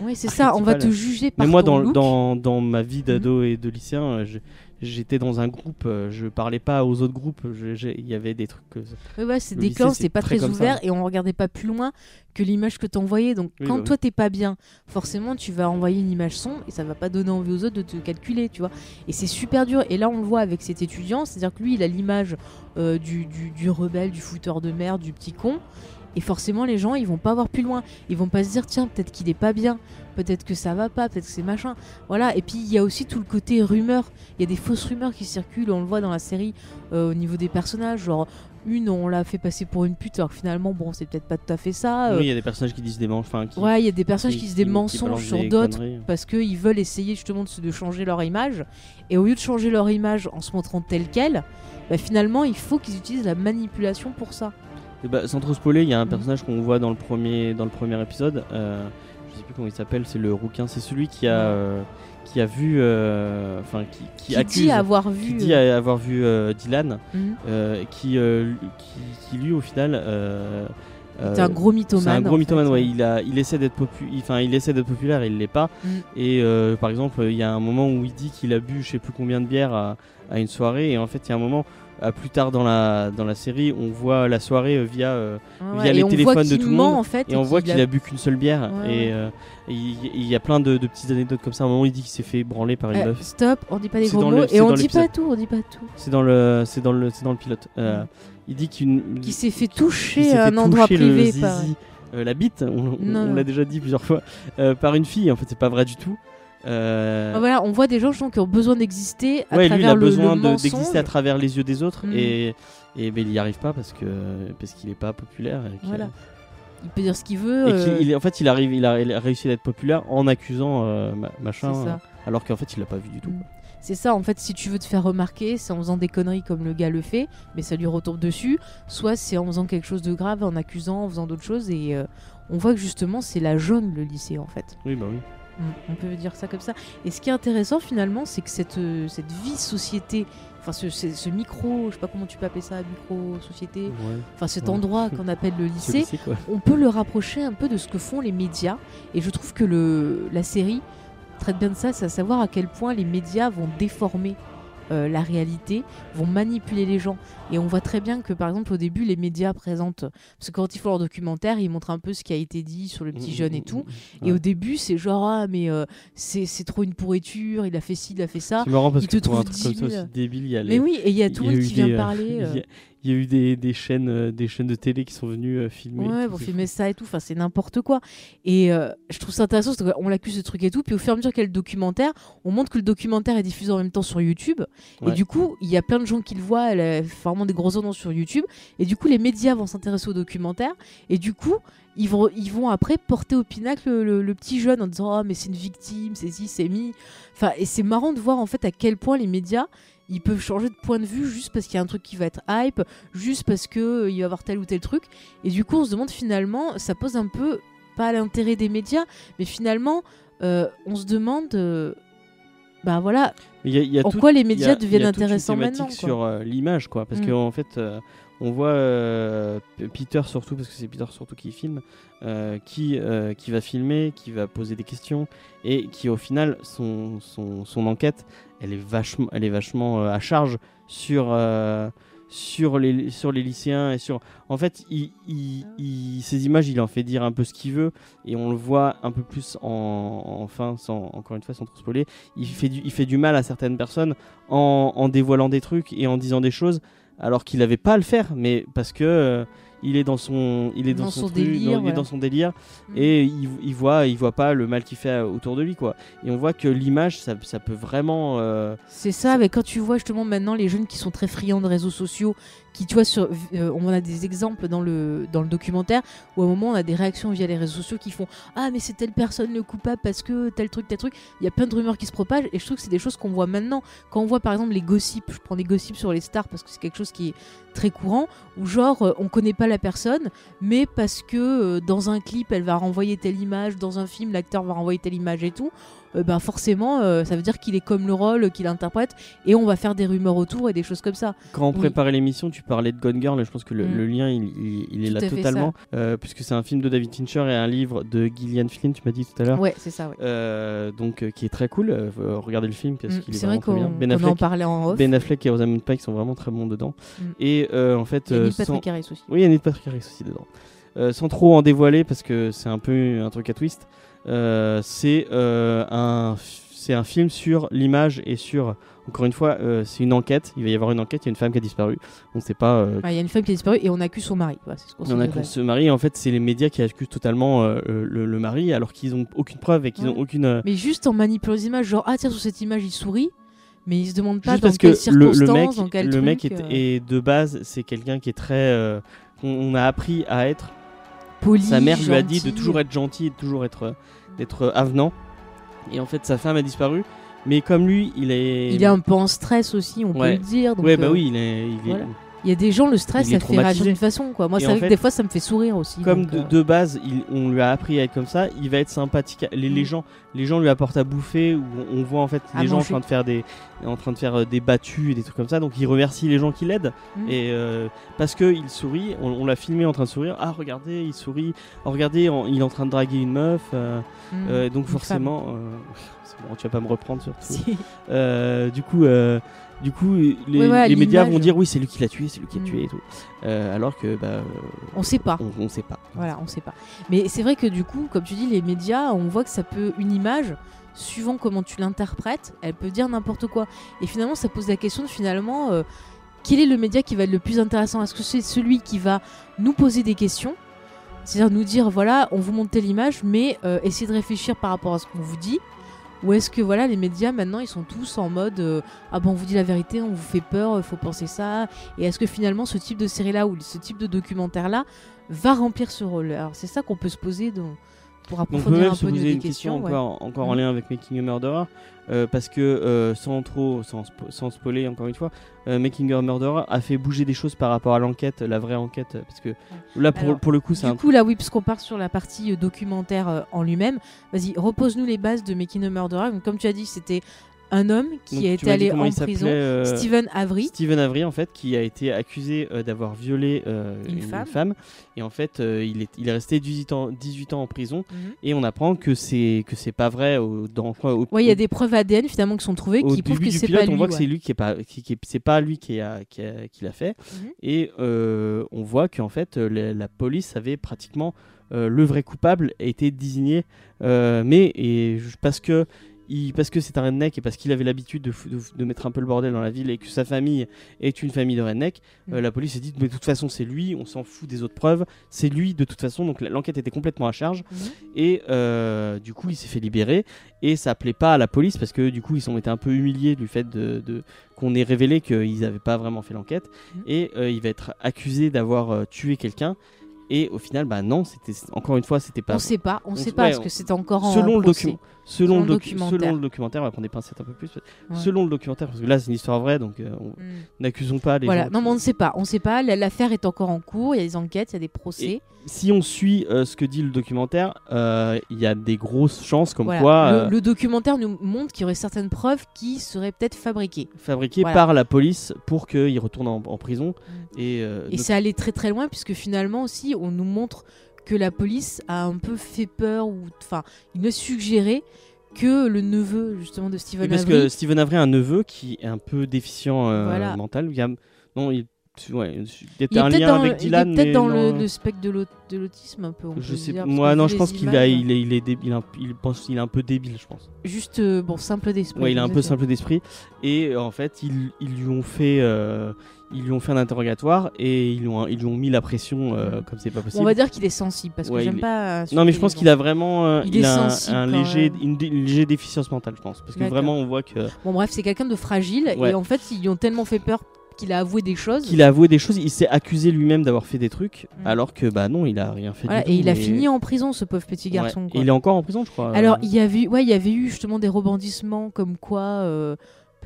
Oui, c'est ça, on va te juger par Mais moi, ton dans, look. Mhm. dans, dans ma vie d'ado et de lycéen, euh, je- j'étais dans un groupe, euh, je parlais pas aux autres groupes, il y avait des trucs. que- Ouais, ouais, c'est des clans, c'est pas très très comme ça. ouvert et on regardait pas plus loin que l'image que t'envoyais. Donc Oui, quand bah oui. toi t'es pas bien, forcément tu vas envoyer une image sombre et ça va pas donner envie aux autres de te calculer, tu vois. Et c'est super dur. Et là on le voit avec cet étudiant, c'est-à-dire que lui il a l'image euh, du, du, du rebelle, du fouteur de merde, du petit con. Et forcément les gens ils vont pas voir plus loin. Ils vont pas se dire tiens peut-être qu'il est pas bien, peut-être que ça va pas, peut-être que c'est machin. Voilà. Et puis il y a aussi tout le côté rumeur. Il y a des fausses rumeurs qui circulent, on le voit dans la série euh, au niveau des personnages, genre une on l'a fait passer pour une pute alors que finalement bon c'est peut-être pas tout à fait ça euh, Oui, il y a des personnages qui disent des mensonges. Ouais il y a des personnages qui- qui, se des qui- mensonges sur d'autres parce qu'ils veulent essayer justement de, changer leur image et au lieu de changer leur image en se montrant telle qu'elle bah, finalement il faut qu'ils utilisent la manipulation pour ça bah, sans trop spoiler, il y a un Mhm. personnage qu'on voit dans le premier, dans le premier épisode. euh, je sais plus comment il s'appelle, c'est le rouquin. C'est celui qui a, euh, qui a vu, euh, enfin qui, qui, qui accuse, dit avoir qui vu dit euh, avoir vu euh, Dylan, mhm. euh, qui, euh, qui, qui lui au final. euh, c'est un gros mythomane C'est un gros mythomane, ouais. Il, a, il, essaie d'être popu- enfin, il essaie d'être populaire, il l'est pas. Mm. Et euh, par exemple, il y a un moment où il dit qu'il a bu je sais plus combien de bières à, à une soirée. Et en fait, il y a un moment, plus tard dans la, dans la série, on voit la soirée euh, via, euh, Ouais, via les on téléphones de tout le monde. en fait et on voit qu'il a bu qu'une seule bière. Ouais, et euh, il y a plein de, de petites anecdotes comme ça. À un moment, il dit qu'il s'est fait branler par une Euh, meuf. stop on dit pas des gros le- mots et on dit pas tout on dit pas tout C'est dans le, c'est dans le, c'est dans le pilote. Il dit qu'une, qui s'est fait toucher à fait un endroit privé zizi, par... la bite, on, on- l'a déjà dit plusieurs fois, par une fille. En fait, c'est pas vrai du tout. Euh, Ah, voilà, on voit des gens qui ont besoin d'exister à ouais, lui, travers il a le, besoin d'exister à travers les yeux des autres Mhm. et, et il y arrive pas parce que parce qu'il est pas populaire. et Voilà. Il peut dire ce qu'il veut. Et euh, il- en fait, il arrive, il a, il a réussi à être populaire en accusant euh, ma- machin, alors qu'en fait, il l'a pas vu du tout. Mm. C'est ça, en fait, si tu veux te faire remarquer, c'est en faisant des conneries comme le gars le fait, mais ça lui retombe dessus. Soit c'est en faisant quelque chose de grave, en accusant, en faisant d'autres choses. Et euh, on voit que justement, c'est la jaune, le lycée, en fait. Oui, bah oui. Mm, On peut dire ça comme ça. Et ce qui est intéressant, finalement, c'est que cette, euh, cette vie société, enfin, ce, ce- ce micro, je sais pas comment tu peux appeler ça, micro-société, Ouais. enfin, cet Ouais. endroit qu'on appelle le lycée, lycée, on peut le rapprocher un peu de ce que font les médias. Et je trouve que le, la série traite bien de ça, c'est à savoir à quel point les médias vont déformer euh, la réalité, vont manipuler les gens. Et on voit très bien que, par exemple, au début, les médias présentent. Parce que quand ils font leur documentaire, ils montrent un peu ce qui a été dit sur le petit jeune et tout. Et au début, c'est genre, ah, mais euh, c'est trop une pourriture, il a fait ci, il a fait ça. C'est marrant parce il que te pour un truc comme 10 ça 000. aussi débile, il y a Mais les- oui, et il y a tout le monde qui vient des, euh, parler. il y a- eu des, des chaînes, euh, des chaînes de télé qui sont venues euh, filmer. Ouais, pour filmer ça et tout, enfin c'est n'importe quoi. Et euh, je trouve ça intéressant parce qu'on l'accuse de truc et tout, puis au fur et à mesure qu'il y a le documentaire, on montre que le documentaire est diffusé en même temps sur YouTube. Ouais. Et du coup, il y a plein de gens qui le voient, elle a vraiment des gros annonces sur YouTube. Et du coup, les médias vont s'intéresser au documentaire. Et du coup, ils vont, ils vont après porter au pinacle le, le- le petit jeune en disant Ah, mais c'est une victime, c'est ci, c'est mi. Enfin, et c'est marrant de voir en fait à quel point les médias ils peuvent changer de point de vue juste parce qu'il y a un truc qui va être hype, juste parce que euh, il va y avoir tel ou tel truc. Et du coup, on se demande finalement, ça pose un peu pas l'intérêt des médias, mais finalement, euh, on se demande, euh, bah voilà, Mais il y a- il y a en tout- quoi les y a- médias il y deviennent a toute une intéressants thématique maintenant. quoi. sur euh, l'image, quoi. Parce Mm. qu'en fait, euh, on voit euh, Peter surtout, parce que c'est Peter surtout qui filme, euh, qui, euh, qui va filmer, qui va poser des questions, et qui au final, son, son, son enquête, elle est vachement, elle est vachement à charge sur, sur, les, sur les lycéens et sur. En fait, il- ces images, il en fait dire un peu ce qu'il veut, et on le voit un peu plus en, enfin, sans, encore une fois, sans trop spoiler, il fait du, il fait du mal à certaines personnes en, en dévoilant des trucs et en disant des choses alors qu'il n'avait pas à le faire, mais parce que euh, il est dans son, il est dans, Dans son, son truc, délire, dans- il est dans son délire Mm. et il, il voit, il voit pas le mal qu'il fait euh, autour de lui, quoi. Et on voit que l'image, ça, ça peut vraiment. euh, C'est ça, mais quand tu vois justement maintenant les jeunes qui sont très friands de réseaux sociaux, qui, tu vois, euh, on a des exemples dans le, dans le documentaire où à un moment on a des réactions via les réseaux sociaux qui font Ah, mais c'est telle personne le coupable parce que tel truc, tel truc. Il y a plein de rumeurs qui se propagent et je trouve que c'est des choses qu'on voit maintenant. Quand on voit par exemple les gossips, je prends des gossips sur les stars parce que c'est quelque chose qui est très courant, où genre euh, on connaît pas la personne, mais parce que euh, dans un clip elle va renvoyer telle image, dans un film l'acteur va renvoyer telle image et tout, euh, ben forcément euh, ça veut dire qu'il est comme le rôle qu'il interprète et on va faire des rumeurs autour et des choses comme ça. Quand on Oui. préparait l'émission, tu parlais de Gone Girl, et je pense que le, Mm. le lien il, il- il est là totalement, euh, puisque c'est un film de David Fincher et un livre de Gillian Flynn, tu m'as dit tout à l'heure. Ouais, c'est ça, ouais. Donc qui est très cool. Regardez le film parce Mm, qu'il est, c'est vrai très bien. Ben qu'on en Affleck, parlait en off. Ben Affleck et Rosamund Pike sont vraiment très bons dedans. Mm. Et en fait, Il y a Neil sans- Patrick Harris aussi. oui, il y a Patrick Harris aussi dedans. Euh, sans trop en dévoiler parce que c'est un peu un truc à twist. Euh, c'est euh, un c'est un film sur l'image et sur encore une fois euh, c'est une enquête. Il va y avoir une enquête. Il y a une femme qui a disparu. On ne sait pas. euh, Ouais, Il y a une femme qui a disparu et on accuse son mari. Voilà, c'est ce qu'on il sait y en fait, c'est les médias qui accusent totalement euh, le, le mari alors qu'ils ont aucune preuve et qu'ils Ouais. ont aucune. Mais juste en manipulant les images, genre ah tiens sur cette image il sourit, mais il se demande pas Juste dans parce quelles que le, circonstances, le mec, dans quel le truc. mec est, est de base, c'est quelqu'un qui est très. qu'on on a appris à être. Poli, Sa mère lui a dit de toujours être gentil et de toujours être, d'être avenant. Et en fait, sa femme a disparu. Mais comme lui, il est. Il est un peu en stress aussi, on Ouais. peut le dire. donc, ouais, bah euh, oui, il est. il est- voilà. Il y a des gens, le stress, ça fait réagir d'une façon. Quoi. Moi, c'est vrai que fait, des fois, ça me fait sourire aussi. Comme de, euh, de base, il- on lui a appris à être comme ça, il va être sympathique. Les, les Mm. gens, les gens lui apportent à bouffer, ou on, voit en fait À les gens en train de faire des, en train de faire euh, des battues et des trucs comme ça. Donc il remercie les gens qui l'aident Mm. et euh, parce que il sourit, on, on l'a filmé en train de sourire. Ah regardez, il sourit. Oh, regardez, il est en train de draguer une meuf. euh, mm, donc forcément, bon, tu vas pas me reprendre surtout. Si. Du coup, du coup, les, médias l'image. vont dire oui, c'est lui qui l'a tué, c'est lui qui l'a Mm. tué et tout. Euh, alors que bah, On sait pas. on, on sait pas. Voilà, on sait pas. Mais c'est vrai que du coup, comme tu dis, les médias, on voit que ça peut une image, suivant comment tu l'interprètes, elle peut dire n'importe quoi. Et finalement, ça pose la question de finalement, euh, quel est le média qui va être le plus intéressant? Est-ce que c'est celui qui va nous poser des questions? C'est-à-dire nous dire voilà, on vous montre telle image, mais euh, essayez de réfléchir par rapport à ce qu'on vous dit. Ou est-ce que voilà, les médias maintenant ils sont tous en mode euh, ah bon on vous dit la vérité, on vous fait peur, il faut penser ça. Et est-ce que finalement ce type de série là ou ce type de documentaire là va remplir ce rôle? Alors c'est ça qu'on peut se poser dans- pour Donc approfondir même un peu poser des une question ouais. encore, encore en Mhm. lien avec Making a Murderer, euh, parce que euh, sans trop, sans, sans spoiler encore une fois, euh, Making a Murderer a fait bouger des choses par rapport à l'enquête, la vraie enquête, parce que là pour, Alors, pour le coup c'est Du un coup, là, oui, puisqu'on part sur la partie documentaire en lui-même, vas-y, repose-nous les bases de Making a Murderer. Donc, comme tu as dit, c'était un homme qui Donc, dit allé en prison, euh, Stephen Avery. Steven Avery en fait qui a été accusé euh, d'avoir violé euh, Une femme. et en fait euh, il, est, il est resté 18 ans, 18 ans en prison Mhm. et on apprend que c'est que c'est pas vrai au, dans, au, Ouais, il y a des preuves ADN finalement qui sont trouvées qui prouvent que c'est pas lui. on voit que c'est lui qui est pas, qui, qui est- c'est pas lui qui a, qui a- qui l'a fait, Mhm. et on voit qu'en fait la, la police avait pratiquement euh, le vrai coupable a été désigné, euh, mais et parce que il, parce que c'est un redneck et parce qu'il avait l'habitude de, fou- de, de mettre un peu le bordel dans la ville et que sa famille est une famille de redneck, euh, Mhm. la police s'est dit mais de toute façon c'est lui, on s'en fout des autres preuves, c'est lui de toute façon, donc l'enquête était complètement à charge. Mhm. Et euh, du coup, il s'est fait libérer. Et ça plaît pas à la police parce que du coup, ils sont été un peu humiliés du fait de, de- qu'on ait révélé qu'ils n'avaient pas vraiment fait l'enquête. Mhm. Et euh, il va être accusé d'avoir euh, tué quelqu'un. Et au final, bah non, c'était encore une fois, c'était pas. On sait pas, on, on- sait pas ouais, parce que c'est encore en selon le selon, Selon le le docu- documentaire. selon le documentaire, on va prendre des pincettes un peu plus. Ouais. Selon le documentaire, parce que là, c'est une histoire vraie, donc euh, on- Mm. n'accusons pas les Voilà, gens. non, qui- mais on ne sait pas, on sait pas. La- L'affaire est encore en cours, il y a des enquêtes, il y a des procès. Si on suit euh, ce que dit le documentaire, euh, il y a des grosses chances comme Voilà. quoi. le, le documentaire nous montre qu'il y aurait certaines preuves qui seraient peut-être fabriquées. fabriqué Voilà. par la police pour qu'il retourne en, en prison. Et, euh, Et donc- c'est allé très très loin puisque finalement aussi on nous montre que la police a un peu fait peur ou enfin il nous a suggéré que le neveu justement de Stephen Oui, parce Avery que Steven Avery a un neveu qui est un peu déficient euh, Voilà. mental. Il a, non, il, ouais, il y a un lien dans, avec il est Dylan, peut-être dans le, le spectre de l'aut- de l'autisme un peu. on je peut sais. dire, parce Moi, non, je pense qu'il a, il est, il est débile. Il, il pense, il est un peu débile, je pense. juste euh, bon simple d'esprit. Ouais, il est un peu simple d'esprit. Et en fait, ils, ils lui ont fait, euh, ils lui ont fait un interrogatoire et ils lui ont, ils lui ont mis la pression euh, comme c'est pas possible. On va dire qu'il est sensible parce que Ouais, j'aime est- pas. Non, mais je pense qu'il a vraiment euh, Il est a un, sensible un quand léger, une, légère déficience mentale, je pense. Parce que vraiment, on voit que Bon bref, c'est quelqu'un de fragile Ouais. et en fait ils lui ont tellement fait peur qu'il a avoué des choses. qu'il a avoué des choses, il s'est accusé lui-même d'avoir fait des trucs, Mm. alors que bah non, il a rien fait Voilà, du tout. et il a fini en prison, ce pauvre petit Ouais. garçon. Et il est encore en prison, je crois. Alors, Euh, il y avait, eu- ouais, il y avait eu justement des rebondissements comme quoi euh,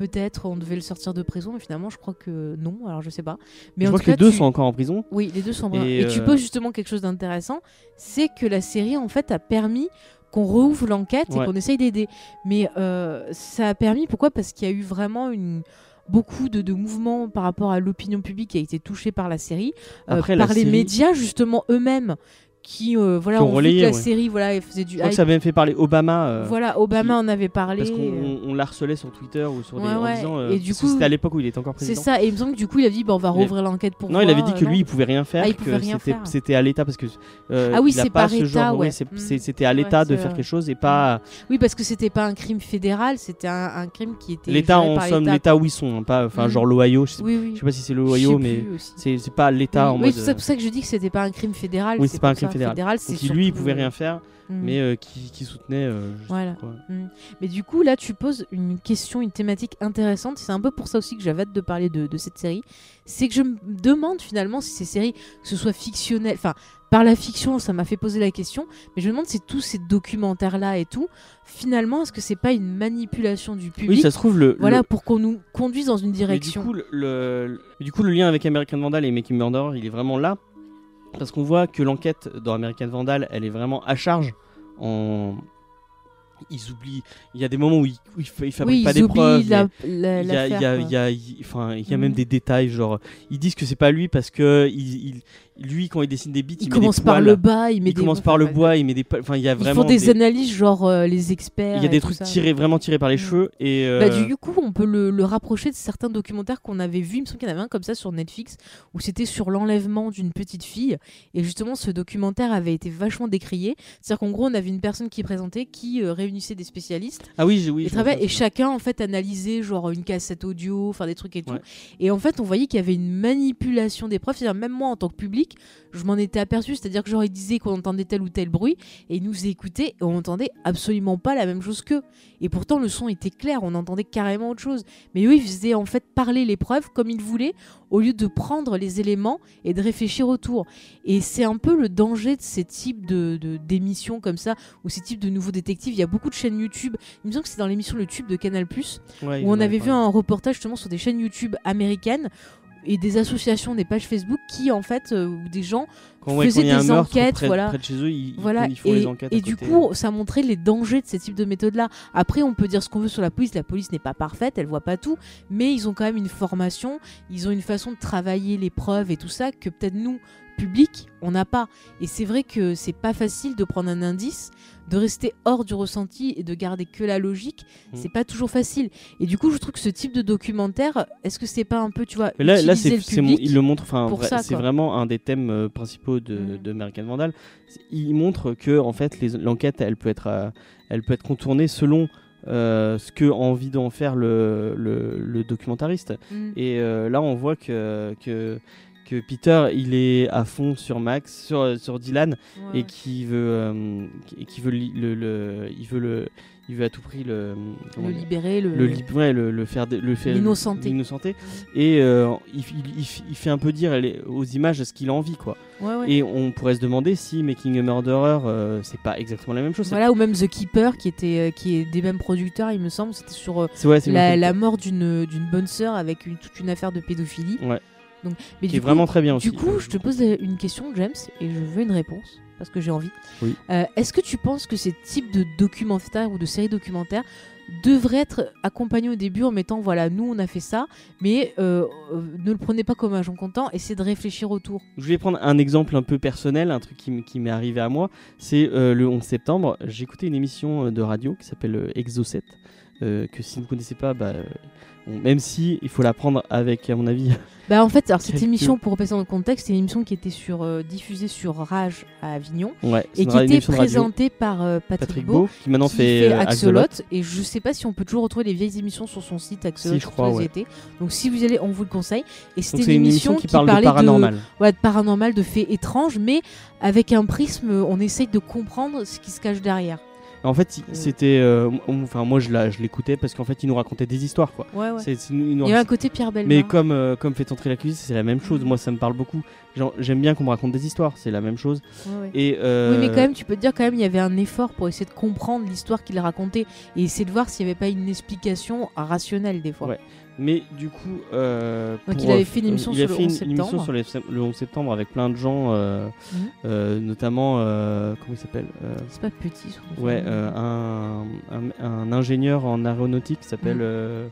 peut-être on devait le sortir de prison, mais finalement, je crois que non. Alors, je sais pas. Mais je en crois tout que les deux tu- sont encore en prison. Oui, les deux sont bons. Et, Et, tu euh, poses justement quelque chose d'intéressant, c'est que la série en fait a permis qu'on rouvre l'enquête Ouais. et qu'on essaye d'aider. Mais euh, ça a permis, pourquoi? Parce qu'il y a eu vraiment une beaucoup de, de mouvements par rapport à l'opinion publique qui a été touchée par la série, euh, la par les série- médias justement eux-mêmes qui euh, voilà ont relayé, que la ouais. série voilà faisait du Je crois que hype. ça a même fait parler Obama. euh, Voilà, Obama en avait parlé. Parce qu'on euh, on, on l'harcelait sur Twitter ou sur des, Ouais, en disant. euh, Et du coup, c'était à l'époque où il était encore C'est président. ça, et il me semble que du coup il a dit bah, on va rouvrir l'enquête pour Non, voir. il avait dit que lui, il pouvait rien faire, Ah, pouvait que c'était à l'État parce que Ah oui, il c'est pas par ce État, genre, ouais. c'est- Mm. c'est- c'était à l'État de c'est faire quelque chose et pas Oui, parce que c'était pas un crime fédéral, c'était un, un crime qui était. l'État en somme l'État. où ils sont, hein, pas enfin Mm. genre l'Ohio. Je sais, pas si c'est l'Ohio, mais c'est c'est pas l'État en oui, mode. c'est pour ça que je dis que c'était pas un crime fédéral. Oui, c'est pas un crime fédéral. Donc lui, il pouvait rien faire, mm. mais euh, qui, qui soutenait. euh, Voilà. Mm. Mais du coup, là, tu poses une question, une thématique intéressante. C'est un peu pour ça aussi que j'avais hâte de parler de, de cette série. C'est que je me demande finalement si ces séries, que ce soit fictionnelles, enfin, par la fiction, ça m'a fait poser la question. Mais je me demande si tous ces documentaires-là et tout, finalement, est-ce que c'est pas une manipulation du public Oui, ça se trouve le. Voilà, le- pour qu'on nous conduise dans une mais du direction. coup, le, le- du coup, le lien avec American Vandal et Making Murderer, il est vraiment là. Parce qu'on voit que l'enquête dans American Vandal, elle est vraiment à charge. En... Ils oublient. Il y a des moments où ils, où ils fa- ils fabriquent oui, pas ils des preuves. Il y a, y a- l'affaire, il y a- il- enfin, il y a même Mhm. des détails, genre, ils disent que c'est pas lui parce que il, il- lui, quand il dessine des bits, il, Il met commence des par le bas, il met il des commence par le bois, il met des. Enfin, il y a Ils vraiment. font des, analyses genre euh, les experts. Il y a des trucs ça. tirés, vraiment tirés par les Mm. cheveux. Et, Bah, euh, du coup, on peut le, le rapprocher de certains documentaires qu'on avait vus. Il me semble qu'il y en avait un comme ça sur Netflix où c'était sur l'enlèvement d'une petite fille. Et justement, ce documentaire avait été vachement décrié. C'est-à-dire qu'en gros, on avait une personne qui présentait, qui euh, réunissait des spécialistes. Ah oui, je et chacun, en fait, analysait genre une cassette audio, enfin des trucs et tout. Ouais. Et en fait, on voyait qu'il y avait une manipulation des preuves. C'est-à-dire, même moi, en tant que public, je m'en étais aperçu. C'est-à-dire que genre, ils disaient qu'on entendait tel ou tel bruit et ils nous écoutaient et on entendait absolument pas la même chose qu'eux. Et pourtant, le son était clair, on entendait carrément autre chose. Mais eux, ils faisaient en fait parler les preuves comme ils voulaient, au lieu de prendre les éléments et de réfléchir autour. Et c'est un peu le danger de ces types de, d'émissions comme ça, ou ces types de nouveaux détectives. Il y a beaucoup de chaînes YouTube. Il me semble que c'est dans l'émission Le Tube de Canal+, Ouais, il où on avait vu un reportage justement sur des chaînes YouTube américaines et des associations, des pages Facebook qui en fait, euh, où des gens Quand, faisaient des enquêtes, près, voilà. près de chez eux, ils, voilà, font, ils font et, les enquêtes. et du côté. coup, ça montrait les dangers de ces types de méthodes-là. Après, on peut dire ce qu'on veut sur la police. La police n'est pas parfaite, elle voit pas tout, mais ils ont quand même une formation, ils ont une façon de travailler les preuves et tout ça que peut-être nous, public, on n'a pas. Et c'est vrai que c'est pas facile de prendre un indice, de rester hors du ressenti et de garder que la logique. Mm. C'est pas toujours facile. Et du coup, je trouve que ce type de documentaire, est-ce que c'est pas un peu, tu vois, Mais là, c'est, le il le montre. Enfin, vrai- c'est vraiment un des thèmes euh, principaux de, Mm. de American Vandal. Il montre que en fait, l'enquête, elle peut être, euh, elle peut être contournée selon euh, ce que a envie d'en faire le, le, le documentariste. Mm. Et euh, là, on voit que, que que Peter, il est à fond sur Max, sur, sur Dylan, Ouais, et qui veut, euh, et qui veut le, le- il veut le, il veut à tout prix le, libérer, le, le, le, le faire, le faire L'innocenter. Et euh, il, il- fait un peu dire aux images ce qu'il a envie, quoi. Ouais, ouais. Et on pourrait se demander si Making a Murderer, euh, c'est pas exactement la même chose. Voilà, ou même The Keeper, qui, était, euh, qui est des mêmes producteurs, il me semble. C'était sur euh, ouais, la, mort d'une d'une bonne sœur avec une- toute une affaire de pédophilie. Ouais. Donc, mais qui du est coup, vraiment très bien aussi. Du coup, je te pose une question, James, et je veux une réponse, parce que j'ai envie. Oui. Euh, Est-ce que tu penses que ces types de documentaires ou de séries documentaires devraient être accompagnés au début en mettant, voilà, nous on a fait ça, mais euh, euh, ne le prenez pas comme un gens content, essayez de réfléchir autour. Je vais prendre un exemple un peu personnel, un truc qui, m'est arrivé à moi. C'est euh, le 11 septembre, écouté une émission euh, de radio qui s'appelle euh, Exo 7. Euh, que si vous ne connaissez pas, bah, euh, bon, même si il faut la prendre avec, à mon avis, Bah en fait, alors cette émission, pour repasser dans le contexte, c'est une émission qui était sur, euh, diffusée sur Rage à Avignon ouais, et qui était de présentée par Patrick, Patrick Beau, qui maintenant qui fait, fait Axolot. Axolot. Et je sais pas si on peut toujours retrouver les vieilles émissions sur son site Axolot. Si, je crois, ouais. Donc si vous y allez, on vous le conseille. Et c'était une émission qui, parle de parlait paranormal. ouais, de paranormal, de faits étranges, mais avec un prisme, on essaye de comprendre ce qui se cache derrière. En fait, Euh. c'était. euh, Enfin, moi, je la- l'écoutais parce qu'en fait, il nous racontait des histoires, quoi. Ouais, ouais. Il nous Il y a un côté Pierre Belmar. Mais comme, euh, comme fait entrer l'accusé, c'est la même chose. Mhm. Moi, ça me parle beaucoup. J'aime bien qu'on me raconte des histoires, c'est la même chose. Ouais. Et, euh, Oui, mais quand même, tu peux te dire quand même, il y avait un effort pour essayer de comprendre l'histoire qu'il racontait et essayer de voir s'il n'y avait pas une explication rationnelle des fois. Mais du coup. euh, Donc, il avait euh, fait une émission sur le fait une 11 émission septembre. sur les- le 11 septembre avec plein de gens, euh, Mhm. euh, notamment. comment il s'appelle C'est pas petit. son Ouais, un, un, un ingénieur en aéronautique qui s'appelle Mhm.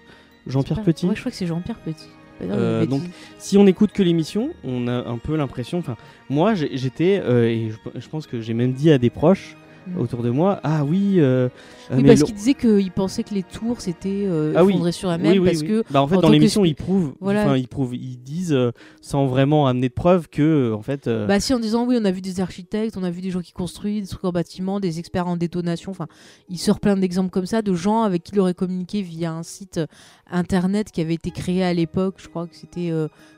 Jean-Pierre Petit. Ouais, je crois que c'est Jean-Pierre Petit. Euh, donc, si on écoute que l'émission, on a un peu l'impression. Enfin, moi, j'étais euh, et je, je pense que j'ai même dit à des proches Mm. autour de moi, ah oui. euh, euh, Oui, mais parce qu'il disait qu'il pensait que les tours s'étaient euh, Ah oui. sur la oui, oui, parce que bah, en fait en dans que l'émission ils prouvent, Voilà. enfin ils prouvent, ils disent euh, sans vraiment amener de preuves que en fait. Bah si en disant oui on a vu des architectes, on a vu des gens qui construisent, des trucs en bâtiment, des experts en détonation, enfin il sort plein d'exemples comme ça de gens avec qui il aurait communiqué via un site internet qui avait été créé à l'époque, je crois que c'était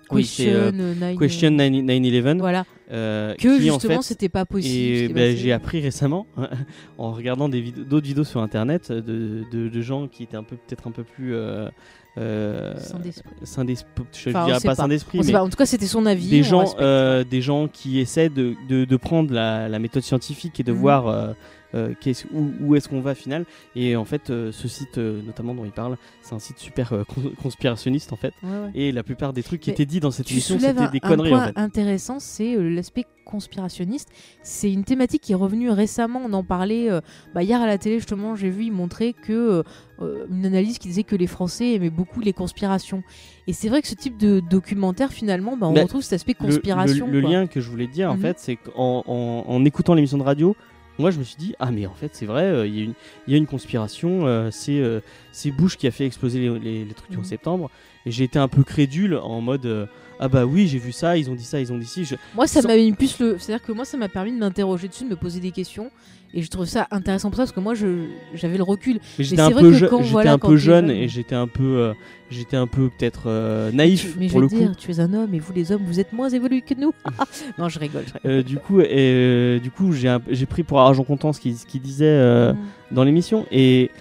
Question, c'est, euh, euh, Nine- Question 9- 9/11. Voilà, euh, que qui, en justement fait, c'était pas possible. Ben, passé. j'ai appris récemment, en regardant des vidéos- d'autres vidéos sur internet, de, de- de gens qui étaient un peu peut-être un peu plus euh, euh, Sans d'esprit. Je Enfin, dirais pas pas. sains d'esprit, mais pas, En tout cas c'était son avis. des gens, euh, des gens qui essaient de, de, de prendre la, la méthode scientifique et de Mhm. voir euh, où, où est-ce qu'on va final. Et en fait, euh, ce site, euh, notamment dont il parle, c'est un site super cons- conspirationniste en fait. Ouais, ouais. Et la plupart des trucs qui Mais étaient dit dans cette émission, c'était des un conneries point en fait. intéressant, c'est l'aspect conspirationniste. C'est une thématique qui est revenue récemment. On en parlait bah, hier à la télé justement. J'ai vu, il montrait que une analyse qui disait que les Français aimaient beaucoup les conspirations. Et c'est vrai que ce type de documentaire, finalement, bah, on Bah, retrouve cet aspect conspiration. Le, lien que je voulais dire, en Mhm. fait, c'est qu'en en, en écoutant l'émission de radio, moi je me suis dit, ah mais en fait c'est vrai, euh, il y, a une- il y a une conspiration, euh, c'est euh, c'est Bush qui a fait exploser les, les- les trucs du Mhm. 11 septembre. Et j'ai été un peu crédule en mode, ah bah oui, j'ai vu ça, ils ont dit ça, ils ont dit ci. Je- Moi, ça Sans- m'a mis plus le. C'est-à-dire que moi, ça m'a permis de m'interroger dessus, de me poser des questions. Et je trouve ça intéressant pour ça parce que moi, je- j'avais le recul. Mais j'étais un peu, je- quand, voilà, un peu jeune jeune- et j'étais un peu, euh, j'étais un peu peut-être euh, naïf mais je pour le coup. dire, tu es un homme et vous, les hommes, vous êtes moins évolués que nous. non, je rigole. je rigole. Euh, du coup, et, du coup, j'ai pris pour argent comptant ce qu'il ce qu'il disait Mm. dans l'émission et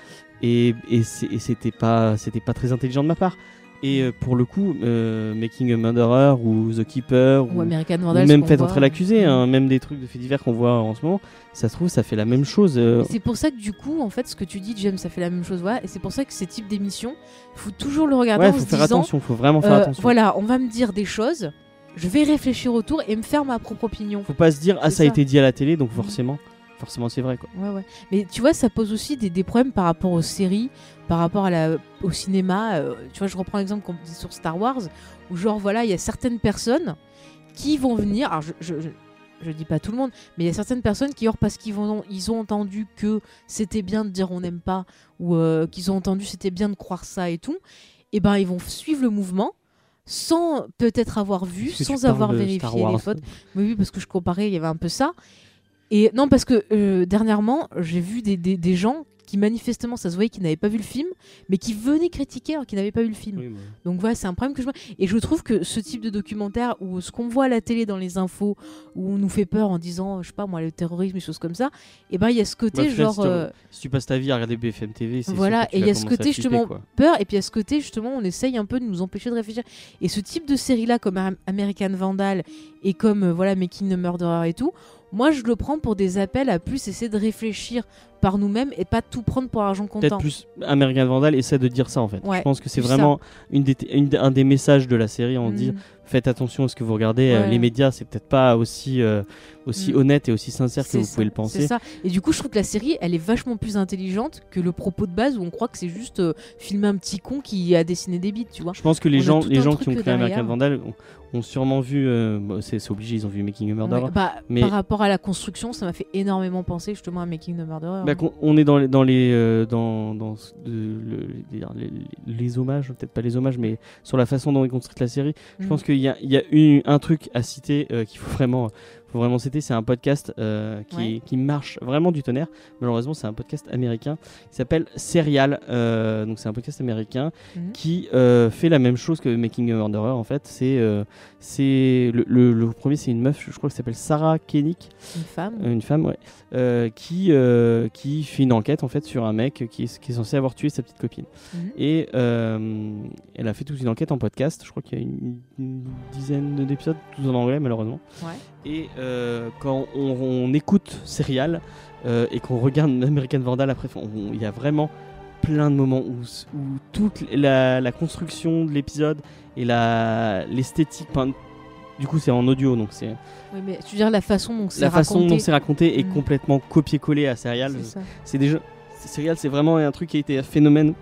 et, et c'était pas c'était pas très intelligent de ma part. Et euh, pour le coup, euh, Making a Murderer ou The Keeper Ou ou, American ou Vandal. même ce qu'on Fait voit. entrer l'accusé, hein, même des trucs de faits divers qu'on voit en ce moment, ça se trouve ça fait la même chose. euh, C'est pour ça que du coup, en fait, ce que tu dis, James, ça fait la même chose. Voilà. Et c'est pour ça que ces types d'émissions, faut toujours le regarder ouais, en faut se faire disant, attention, faut vraiment faire euh, attention. voilà, on va me dire des choses, je vais réfléchir autour et me faire ma propre opinion. Faut pas se dire ah ça a été dit à la télé, donc Mm. forcément, forcément c'est vrai quoi. Ouais, ouais. Mais tu vois, ça pose aussi des, des problèmes par rapport aux séries, par rapport à la, au cinéma. euh, tu vois, je reprends l'exemple qu'on dit sur Star Wars, où genre, voilà, il y a certaines personnes qui vont venir. Alors, je, je, je, je dis pas tout le monde, mais il y a certaines personnes qui, or, parce qu'ils vont, ils ont entendu que c'était bien de dire on n'aime pas, ou euh, qu'ils ont entendu c'était bien de croire ça et tout, et ben ils vont suivre le mouvement sans peut-être avoir vu, sans avoir vérifié les fautes. Mais oui, parce que je comparais, il y avait un peu ça. Et non, parce que euh, dernièrement, j'ai vu des, des, des gens qui manifestement, ça se voyait qu'ils n'avaient pas vu le film, mais qui venaient critiquer alors qu'ils n'avaient pas vu le film. Oui, bah. Donc voilà, c'est un problème que je vois. Et je trouve que ce type de documentaire où ce qu'on voit à la télé dans les infos, où on nous fait peur en disant, je sais pas moi, le terrorisme, des choses comme ça, et ben il y a ce côté Bah, final, genre si tu- euh, Si tu passes ta vie à regarder BFM TV, c'est Voilà, et il y a ce côté, justement, quoi. peur, et puis à ce côté justement, on essaye un peu de nous empêcher de réfléchir. Et ce type de série-là, comme Am- American Vandal et comme euh, voilà Making the Murderer et tout, moi je le prends pour des appels à plus essayer de réfléchir par nous-mêmes et pas tout prendre pour argent Peut-être comptant. plus American Vandal essaie de dire ça en fait. Ouais, je pense que c'est vraiment une des, une des- un des messages de la série. On dit Mm. faites attention à ce que vous regardez. euh, Ouais. les médias, c'est peut-être pas aussi, euh, aussi Mm. honnête et aussi sincère que vous ça, pouvez le C'est penser. ça. Et du coup, je trouve que la série, elle est vachement plus intelligente que le propos de base où on croit que c'est juste euh, filmer un petit con qui a dessiné des bits, tu vois. Je pense que les On a gens, les gens qui ont créé derrière. American Vandal ont, ont sûrement vu. euh, bon, c'est obligé, ils ont vu Making a Murderer. Ouais, bah, Mais- Par rapport à la construction, ça m'a fait énormément penser justement à Making the Murderer. Bah, qu'on- on est dans les dans les euh, dans, le- les, hommages, peut-être pas les hommages, mais sur la façon dont est construite la série. Je Mm. pense qu'il y a, il y a un truc à citer euh, qu'il faut vraiment faut vraiment citer, c'est un podcast euh, qui, Ouais. qui marche vraiment du tonnerre. Malheureusement, c'est un podcast américain qui s'appelle Serial. euh, donc c'est un podcast américain Mhm. qui euh, fait la même chose que Making a Murderer. En fait, c'est c'est le, le- le premier, c'est une meuf, je crois, qui s'appelle Sarah Koenig, Une femme. une femme, ouais, qui qui fait une enquête en fait sur un mec qui est, qui est censé avoir tué sa petite copine. Mhm. Et elle a fait toute une enquête en podcast. Je crois qu'il y a une, une dizaine d'épisodes, tous en anglais malheureusement. Ouais. Et euh, quand on, on écoute Serial euh, et qu'on regarde American Vandal après, il y a vraiment plein de moments où, où toute la, la construction de l'épisode et l'esthétique. Du coup, c'est en audio, donc c'est Oui, mais tu veux dire la façon dont c'est la façon raconté. dont c'est raconté est Mm. complètement copié-collé à Serial. C'est déjà Serial, c'est vraiment un truc qui a été un phénomène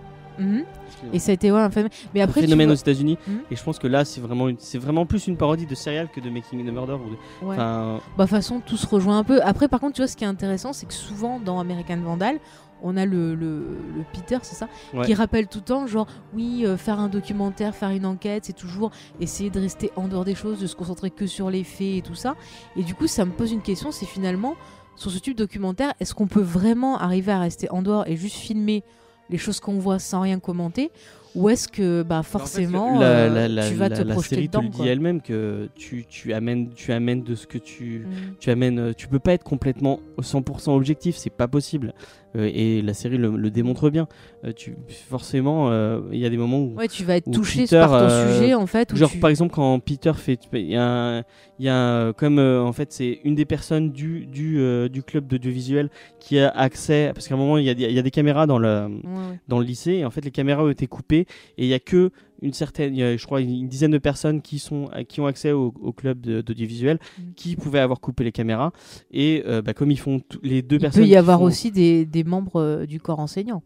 Et ça a été ouais, un phénomène. Mais après, un tu phénomène vois- aux États-Unis. Mhm. Et je pense que là, c'est vraiment, une- c'est vraiment plus une parodie de Serial que de Making a Murder. Ou de- Ouais. Enfin, Bah, façon, tout se rejoint un peu. Après, par contre, tu vois, ce qui est intéressant, c'est que souvent dans American Vandal, on a le, le, le Peter, c'est ça, Ouais. qui rappelle tout le temps, genre, oui, euh, faire un documentaire, faire une enquête, c'est toujours essayer de rester en dehors des choses, de se concentrer que sur les faits et tout ça. Et du coup, ça me pose une question, c'est finalement, sur ce type de documentaire, est-ce qu'on peut vraiment arriver à rester en dehors et juste filmer les choses qu'on voit sans rien commenter ou est-ce que bah forcément la, euh, la- la- tu vas te la projeter série te dedans le dit elle-même que tu, tu amènes, tu amènes de ce que tu, Mm. tu amènes. euh, Tu peux pas être complètement au 100% objectif, c'est pas possible. Euh, et la série le, le démontre bien. Euh, tu, forcément, euh, il y a des moments où Ouais, tu vas être touché Peter, par ton sujet en fait. Genre tu- par exemple quand Peter fait, il y a, un- il y a un- comme euh, en fait c'est une des personnes du du, euh, du club d'audiovisuel qui a accès parce qu'à un moment il y a, des- il y a des caméras dans le Ouais, dans le lycée et en fait les caméras ont été coupées et il y a que une certaine il y a, je crois une dizaine de personnes qui sont qui ont accès au, au club d'audiovisuel Mm. qui pouvaient avoir coupé les caméras et euh, bah, comme ils font les deux Il personnes peut y avoir font- aussi des, des membres euh, du corps enseignant.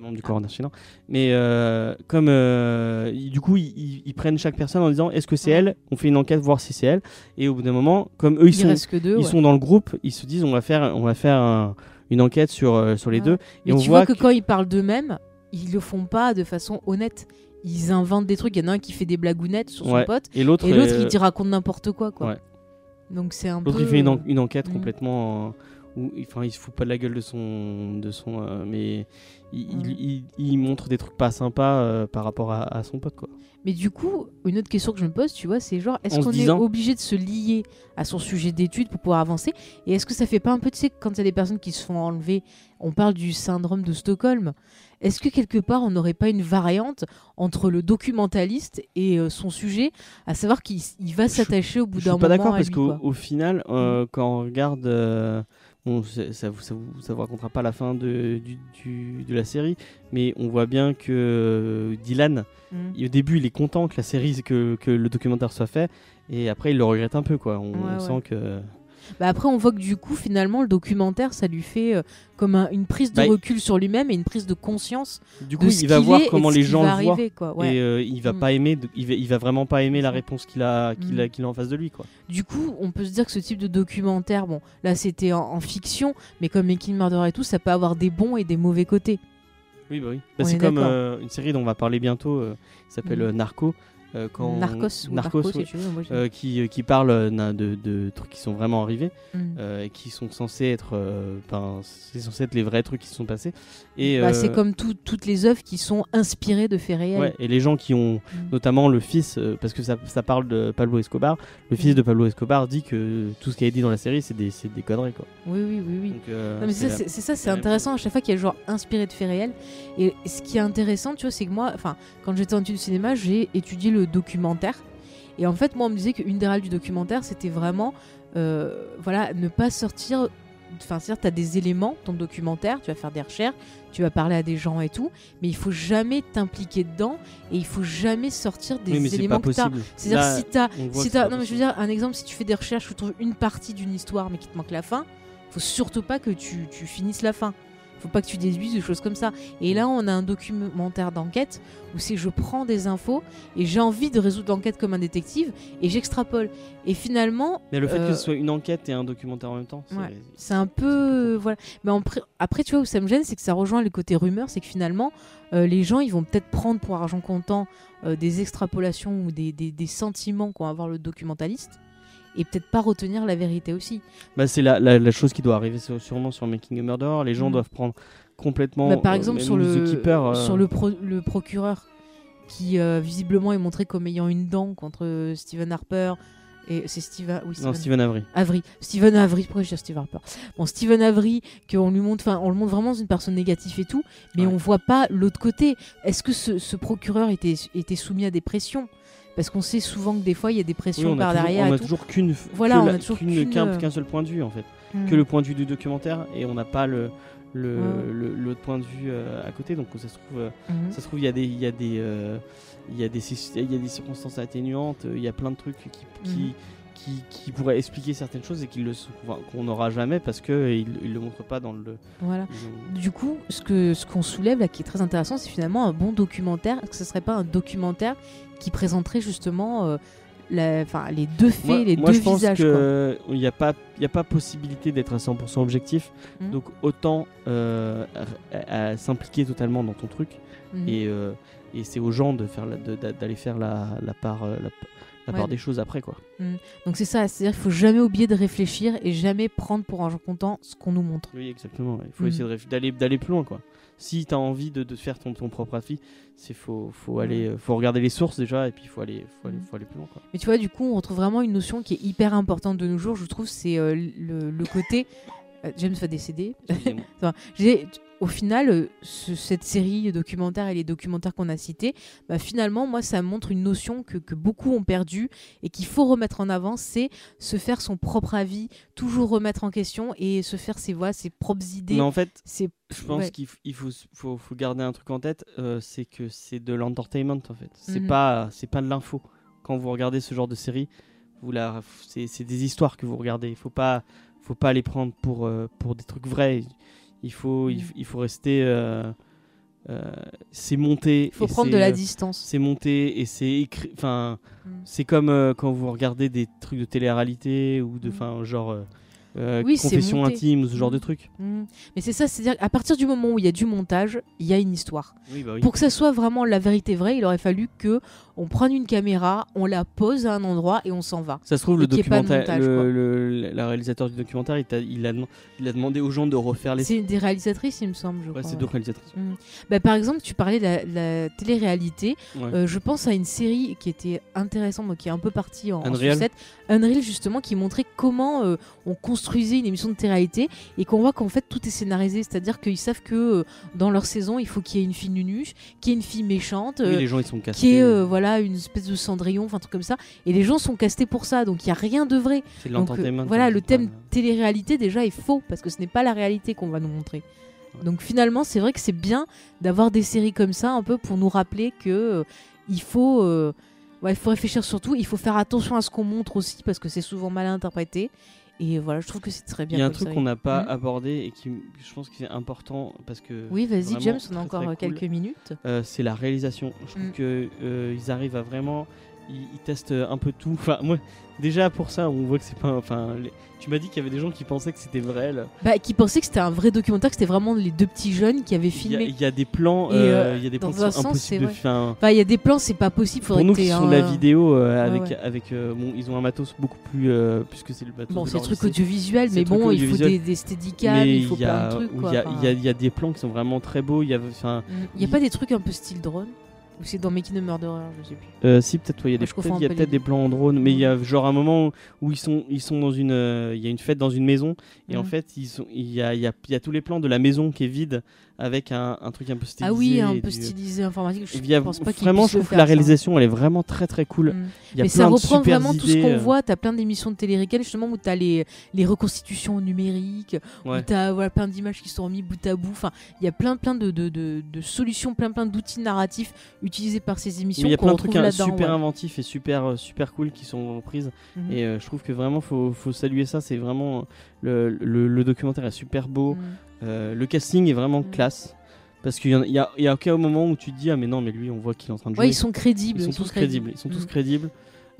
Oui, des membres du corps national. Mais euh, comme euh, ils- du coup, ils, ils- ils prennent chaque personne en disant est-ce que c'est elle? On fait une enquête voir si c'est elle. Et au bout d'un moment, comme eux ils Il sont, reste que deux. ils ouais. sont dans le groupe, ils se disent on va faire, on va faire un- une enquête sur euh, sur les Ouais. deux. Mais et on tu voit vois que, quand ils parlent d'eux-mêmes, ils le font pas de façon honnête. Ils inventent des trucs. Il y en a un qui fait des blagounettes sur son pote, et l'autre, et l'autre euh, il te raconte n'importe quoi, quoi. ouais. Donc c'est un peu. l'autre il fait une, en- une enquête Mm. complètement euh, où enfin il se fout pas de la gueule de son de son euh, mais il, il- il- il montre des trucs pas sympas euh, par rapport à, à son pote quoi. Mais du coup, une autre question que je me pose, tu vois, c'est genre, est-ce qu'on est obligé de se lier à son sujet d'étude pour pouvoir avancer? Et est-ce que ça fait pas un peu, tu sais, quand il y a des personnes qui se font enlever, on parle du syndrome de Stockholm. Est-ce que quelque part, on n'aurait pas une variante entre le documentaliste et euh, son sujet, à savoir qu'il il va Je- s'attacher au bout Je d'un suis moment pas d'accord parce qu'au au final, euh, quand on regarde, bon, ça, vous, ça, vous, ça vous racontera pas la fin de, du, du- de la série, mais on voit bien que euh, Dylan, Mm. il- au début, il est content que la série, que, que le documentaire soit fait, et après, il le regrette un peu, quoi. On, Ouais, on ouais. sent que. Bah après, on voit que du coup, finalement, le documentaire, ça lui fait euh, comme un- une prise de Bah, recul sur lui-même et une prise de conscience Du de coup, ce il va voir comment les gens le voient. arriver, quoi. Ouais. Et euh, il va Mm. pas aimer, de- il, va, il va vraiment pas aimer la réponse qu'il a, qu'il Mm. a, qu'il a en face de lui, quoi. Du coup, on peut se dire que ce type de documentaire, bon, là c'était en, en fiction, mais comme Making Murder et tout, ça peut avoir des bons et des mauvais côtés. Oui, bah oui. Bah, c'est est comme euh, une série dont on va parler bientôt, euh, qui s'appelle Mm. euh, Narco. Euh, quand Narcos ou Narcos, Narcos, oui. si tu veux, moi, je- euh, qui, euh, qui parle euh, de, de trucs qui sont vraiment arrivés. Mm. euh, et qui sont censés être, euh, c'est censé être les vrais trucs qui se sont passés. Et Bah, euh, C'est comme tout- toutes les œuvres qui sont inspirées de faits réels. ouais, et les gens qui ont, Mm. notamment le fils, euh, parce que ça, ça parle de Pablo Escobar. Le Mm. fils de Pablo Escobar dit que tout ce qui est dit dans la série, c'est des, des conneries, quoi. Oui, oui, oui, oui. Euh, c'est ça, la- c'est ça, intéressant à chaque fois qu'il y a genre inspiré de faits réels. Et ce qui est intéressant, tu vois, c'est que moi, enfin, quand j'étais en études de cinéma, j'ai étudié le documentaire. Et en fait, moi, on me disait qu'une des règles du documentaire, c'était vraiment, euh, voilà, ne pas sortir. Enfin, c'est-à-dire, tu as des éléments le documentaire, tu vas faire des recherches, tu vas parler à des gens et tout, mais il faut jamais t'impliquer dedans et il faut jamais sortir des Oui, mais c'est éléments pas que tu as. C'est-à-dire, si tu as si pas non mais je veux dire un exemple si tu fais des recherches tu trouves une partie d'une histoire mais qu'il te manque la fin faut surtout pas que tu, tu finisses la fin faut pas que tu déduises des choses comme ça. Et là on a un documentaire d'enquête où c'est je prends des infos et j'ai envie de résoudre l'enquête comme un détective et j'extrapole. Et finalement Mais le fait euh, que ce soit une enquête et un documentaire en même temps, c'est- Ouais. c'est un peu voilà. Mais en pré- après tu vois où ça me gêne c'est que ça rejoint le côté rumeur c'est que finalement euh, les gens ils vont peut-être prendre pour argent comptant euh, des extrapolations ou des, des- des sentiments qu'ont à avoir le documentaliste et peut-être pas retenir la vérité aussi. Bah, c'est la, la, la chose qui doit arriver sûrement sur Making a Murderer. Les gens Mm. doivent prendre complètement. Bah, par euh, exemple même sur le, The Keeper, euh, sur le, pro- le procureur qui euh, visiblement est montré comme ayant une dent contre euh, Stephen Harper et c'est Steve oui, Non, Stephen Avery. Avery. Stephen Avery, pourquoi je dis Steve Harper? Bon, Stephen Avery, qu'on lui montre, enfin, on le montre vraiment une personne négative et tout, mais Ouais. on voit pas l'autre côté. Est-ce que ce, ce procureur était, était soumis à des pressions? Parce qu'on sait souvent que des fois il y a des pressions on par toujours, derrière on et a tout. toujours qu'une. Voilà, qu'un seul point de vue en fait. Hmm. Que le point de vue du documentaire et on n'a pas le le le- l'autre point de vue euh, à côté. Donc ça se trouve, euh, Mhm. ça se trouve il y a des il y a des euh, il y a des il y a des circonstances atténuantes. Il y a plein de trucs qui qui, Mhm. Qui, qui pourraient expliquer certaines choses et qu'ils le enfin, qu'on n'aura jamais parce que ils le montrent pas dans le. Voilà. Du coup, ce que ce qu'on soulève là, qui est très intéressant, c'est finalement un bon documentaire. Est-ce que ce serait pas un documentaire qui présenterait justement euh, la- les deux faits, Moi, les moi, deux je pense visages que il n'y a pas il a pas possibilité d'être à 100% objectif. Mhm. Donc autant euh, s'impliquer totalement dans ton truc et, euh, et c'est aux gens de faire d'aller faire la, la part euh, la, la Ouais. des choses après quoi. Donc c'est ça, c'est-à-dire qu'il faut jamais oublier de réfléchir et jamais prendre pour un content ce qu'on nous montre. Oui exactement. Il faut Mhm. essayer d'aller d'aller plus loin quoi. Si tu as envie de, de faire ton, ton propre avis, c'est faut faut aller faut regarder les sources déjà et puis il faut aller faut aller Mhm. faut aller plus loin quoi. Mais tu vois, du coup, on retrouve vraiment une notion qui est hyper importante de nos jours, je trouve, c'est euh, le, le côté... euh, James va décéder. J'ai- au final, euh, ce- cette série documentaire et les documentaires qu'on a cités, bah, finalement, moi, ça montre une notion que, que beaucoup ont perdue et qu'il faut remettre en avant, c'est se faire son propre avis, toujours remettre en question et se faire ses voix, ses propres idées. Mais en fait, je pense ouais. qu'il faut, faut, faut garder un truc en tête, euh, c'est que c'est de l'entertainment en fait. C'est Mhm. pas c'est pas de l'info. Quand vous regardez ce genre de série, vous la c'est c'est des histoires que vous regardez. Il faut pas faut pas les prendre pour euh, pour des trucs vrais. Il faut il, il faut rester euh, euh, c'est monté. Il faut prendre de la euh, distance. C'est monté et c'est écrit. Enfin, Mhm. c'est comme quand vous regardez des trucs de télé-réalité ou de, Mhm. enfin, genre euh, Oui, confession intime ou ce genre de trucs. Mhm. Mais c'est ça, c'est-à-dire qu'à partir du moment où il y a du montage, il y a une histoire. Oui, bah oui. Pour que ça soit vraiment la vérité vraie, il aurait fallu que on prenne une caméra, on la pose à un endroit et on s'en va. Ça se trouve, le et documentaire, montage, le, réalisateur du documentaire, il, a, dem- il a demandé aux gens de refaire les. C'est des réalisatrices, il me semble, je Ouais, crois. c'est ouais. deux réalisatrices. Mhm. Bah, par exemple, tu parlais de la, la télé-réalité. Ouais. Euh, je pense à une série qui était intéressante, qui est un peu partie en, en Unreal. sucette. Unreal, justement, qui montrait comment euh, on construisait une émission de télé-réalité et qu'on voit qu'en fait tout est scénarisé. C'est-à-dire qu'ils savent que euh, dans leur saison, il faut qu'il y ait une fille nunuche, qu'il y ait une fille méchante. Oui, les gens ils sont cassés. qui est euh, une espèce de Cendrillon, enfin un truc comme ça, et les gens sont castés pour ça, donc il y a rien de vrai. de Donc euh, voilà, le thème pas- télé-réalité déjà est faux parce que ce n'est pas la réalité qu'on va nous montrer. Ouais. Donc finalement, c'est vrai que c'est bien d'avoir des séries comme ça un peu pour nous rappeler que euh, il faut euh, ouais, faut réfléchir surtout, il faut faire attention à ce qu'on montre aussi parce que c'est souvent mal interprété. Et voilà, je trouve que c'est très bien. Il y a un truc qu'on n'a pas Mhm. abordé et qui, je pense que c'est important parce que. Oui, vas-y, James, on a encore euh, cool. quelques minutes. Euh, c'est la réalisation. Je trouve Mm. que euh, arrivent à vraiment, ils, ils testent un peu tout. Enfin, moi, déjà pour ça, on voit que c'est pas. Enfin, les- tu m'as dit qu'il y avait des gens qui pensaient que c'était vrai. là. Bah, qui pensaient que c'était un vrai documentaire, que c'était vraiment les deux petits jeunes qui avaient filmé. il y a des plans, euh, euh, il y a des plans qui sont impossibles de. Enfin, il y a des plans, c'est pas possible. Pour nous qui sont de la vidéo, euh, avec, ouais. avec euh, bon, ils ont un matos beaucoup plus, euh, puisque c'est le matos. Bon, c'est leur le truc lycée. audiovisuel, C'est mais bon, il faut des, des steadicams, il faut il y a, plein de trucs. il y a- des plans qui sont vraiment très beaux. Il y a, enfin, il y a pas des trucs un peu style drone? Ou c'est dans Making a Murderer, je sais plus. Euh, si peut-être ouais, il y a des peut-être y a peut-être les des plans en drone mais il y a genre un moment où ils sont ils sont dans une euh, il y a une fête dans une maison et en Mm. fait il y a, y, a, y a tous les plans de la maison qui est vide avec un, un truc un peu stylisé Ah oui, un peu du- stylisé informatique. Je pense pas qu'ils vraiment je trouve que la ça. réalisation elle est vraiment très très cool Mm. il y a Mais plein ça reprend vraiment tout ce qu'on euh, voit. T'as plein d'émissions de télé-réalité justement où t'as les, les reconstitutions numériques, Ouais. où t'as voilà, plein d'images qui sont mis bout à bout. Enfin, il y a plein plein de, de, de, de solutions, plein plein d'outils narratifs utilisés par ces émissions. il y a plein de trucs hein, super ouais. inventifs et super euh, super cool qui sont prises Mhm. et euh, je trouve que vraiment faut, faut saluer ça c'est vraiment le, le, le documentaire est super beau Mm. Euh, le casting est vraiment Mm. classe parce qu'il y, en a- y a, aucun moment où tu te dis ah mais non mais lui on voit qu'il est en train de jouer Ouais, ils sont crédibles. ils sont tous crédibles ils sont tous crédibles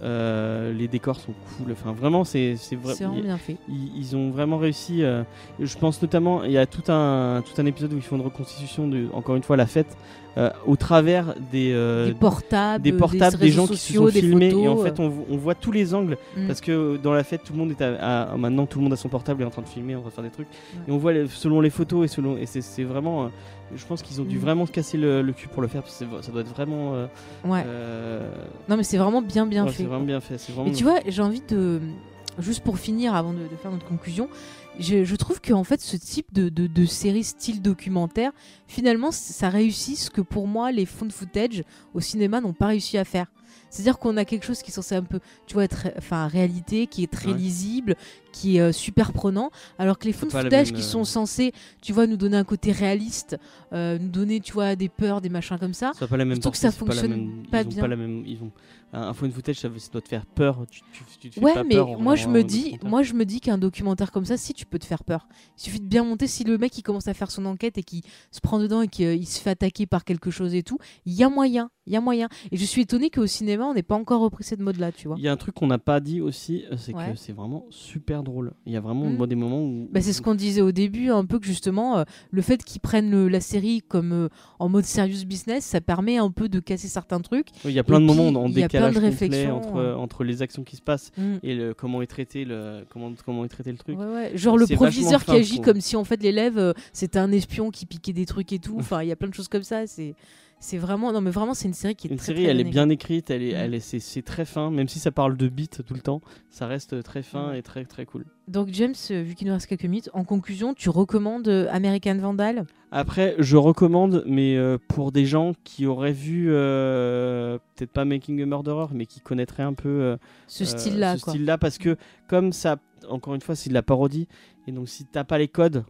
Euh, les décors sont cool enfin vraiment c'est C'est vraiment bien fait. ils, ils ont vraiment réussi euh, je pense notamment il y a tout un tout un épisode où ils font une reconstitution de encore une fois la fête euh, au travers des, euh, des portables, des portables, des, réseaux gens qui se sont des filmés photos, et en fait on, vo- on voit tous les angles Mm. parce que euh, dans la fête tout le monde est à, à- maintenant tout le monde a son portable et est en train de filmer, en train de faire des trucs Ouais. et on voit les- selon les photos et selon et c'est vraiment euh, je pense qu'ils ont dû Mm. vraiment se casser le, le cul pour le faire parce que ça doit être vraiment Ouais. Non, mais c'est vraiment bien, bien ouais, fait. c'est vraiment bien fait vraiment Et tu vois, j'ai envie de. Juste pour finir, avant de, de faire notre conclusion, je, je trouve que en fait, ce type de, de, de série style documentaire, finalement, ça réussit ce que pour moi, les fonds de footage au cinéma n'ont pas réussi à faire. C'est-à-dire qu'on a quelque chose qui est censé un peu, tu vois, être enfin réalité, qui est très Ouais. lisible, qui est euh, super prenant, alors que les fonds de footage qui euh, sont censés, tu vois, nous donner un côté réaliste, euh, nous donner, tu vois, des peurs, des machins comme ça. trouve que ça c'est pas la fonctionne même- pas ils bien. pas la même ils ont un, phone footage ça, ça doit te faire peur tu, tu, tu te fais Ouais, pas mais peur en moi je regardant me dis, moi je me dis qu'un documentaire comme ça, si tu peux te faire peur. Il suffit de bien monter. Si le mec il commence à faire son enquête et qu'il se prend dedans et qu'il se fait attaquer par quelque chose et tout, il y a moyen, il y a moyen. Et je suis étonnée qu'au cinéma on n'ait pas encore repris cette mode là, tu vois. Il y a un truc qu'on n'a pas dit aussi, euh, c'est Ouais. que c'est vraiment super drôle. Il y a vraiment Mm. moi, des moments où. Bah, c'est ce qu'on disait au début, un peu que justement, euh, le fait qu'ils prennent le- la série comme euh, en mode serious business, ça permet un peu de casser certains trucs. Oui, Il y a plein de moments en plein décalage de complet entre, entre les actions qui se passent Mm. et le, comment est traité le comment comment est traité le truc. Ouais, ouais. Genre le proviseur qui agit comme si en fait l'élève euh, c'était un espion qui piquait des trucs et tout. Enfin, il y a plein de choses comme ça. C'est c'est vraiment non mais vraiment c'est une série qui est Une très, série, très elle est bien écrite, elle est, Mm. elle est, c'est, c'est très fin, même si ça parle de beat tout le temps, ça reste très fin et très très cool. Donc James, euh, vu qu'il nous reste quelques minutes, en conclusion, tu recommandes euh, American Vandal? Après, je recommande, mais euh, pour des gens qui auraient vu, euh, peut-être pas Making a Murderer, mais qui connaîtraient un peu euh, Ce euh, style-là, ce quoi. style-là, parce que comme ça, encore une fois, c'est de la parodie, et donc si t'as pas les codes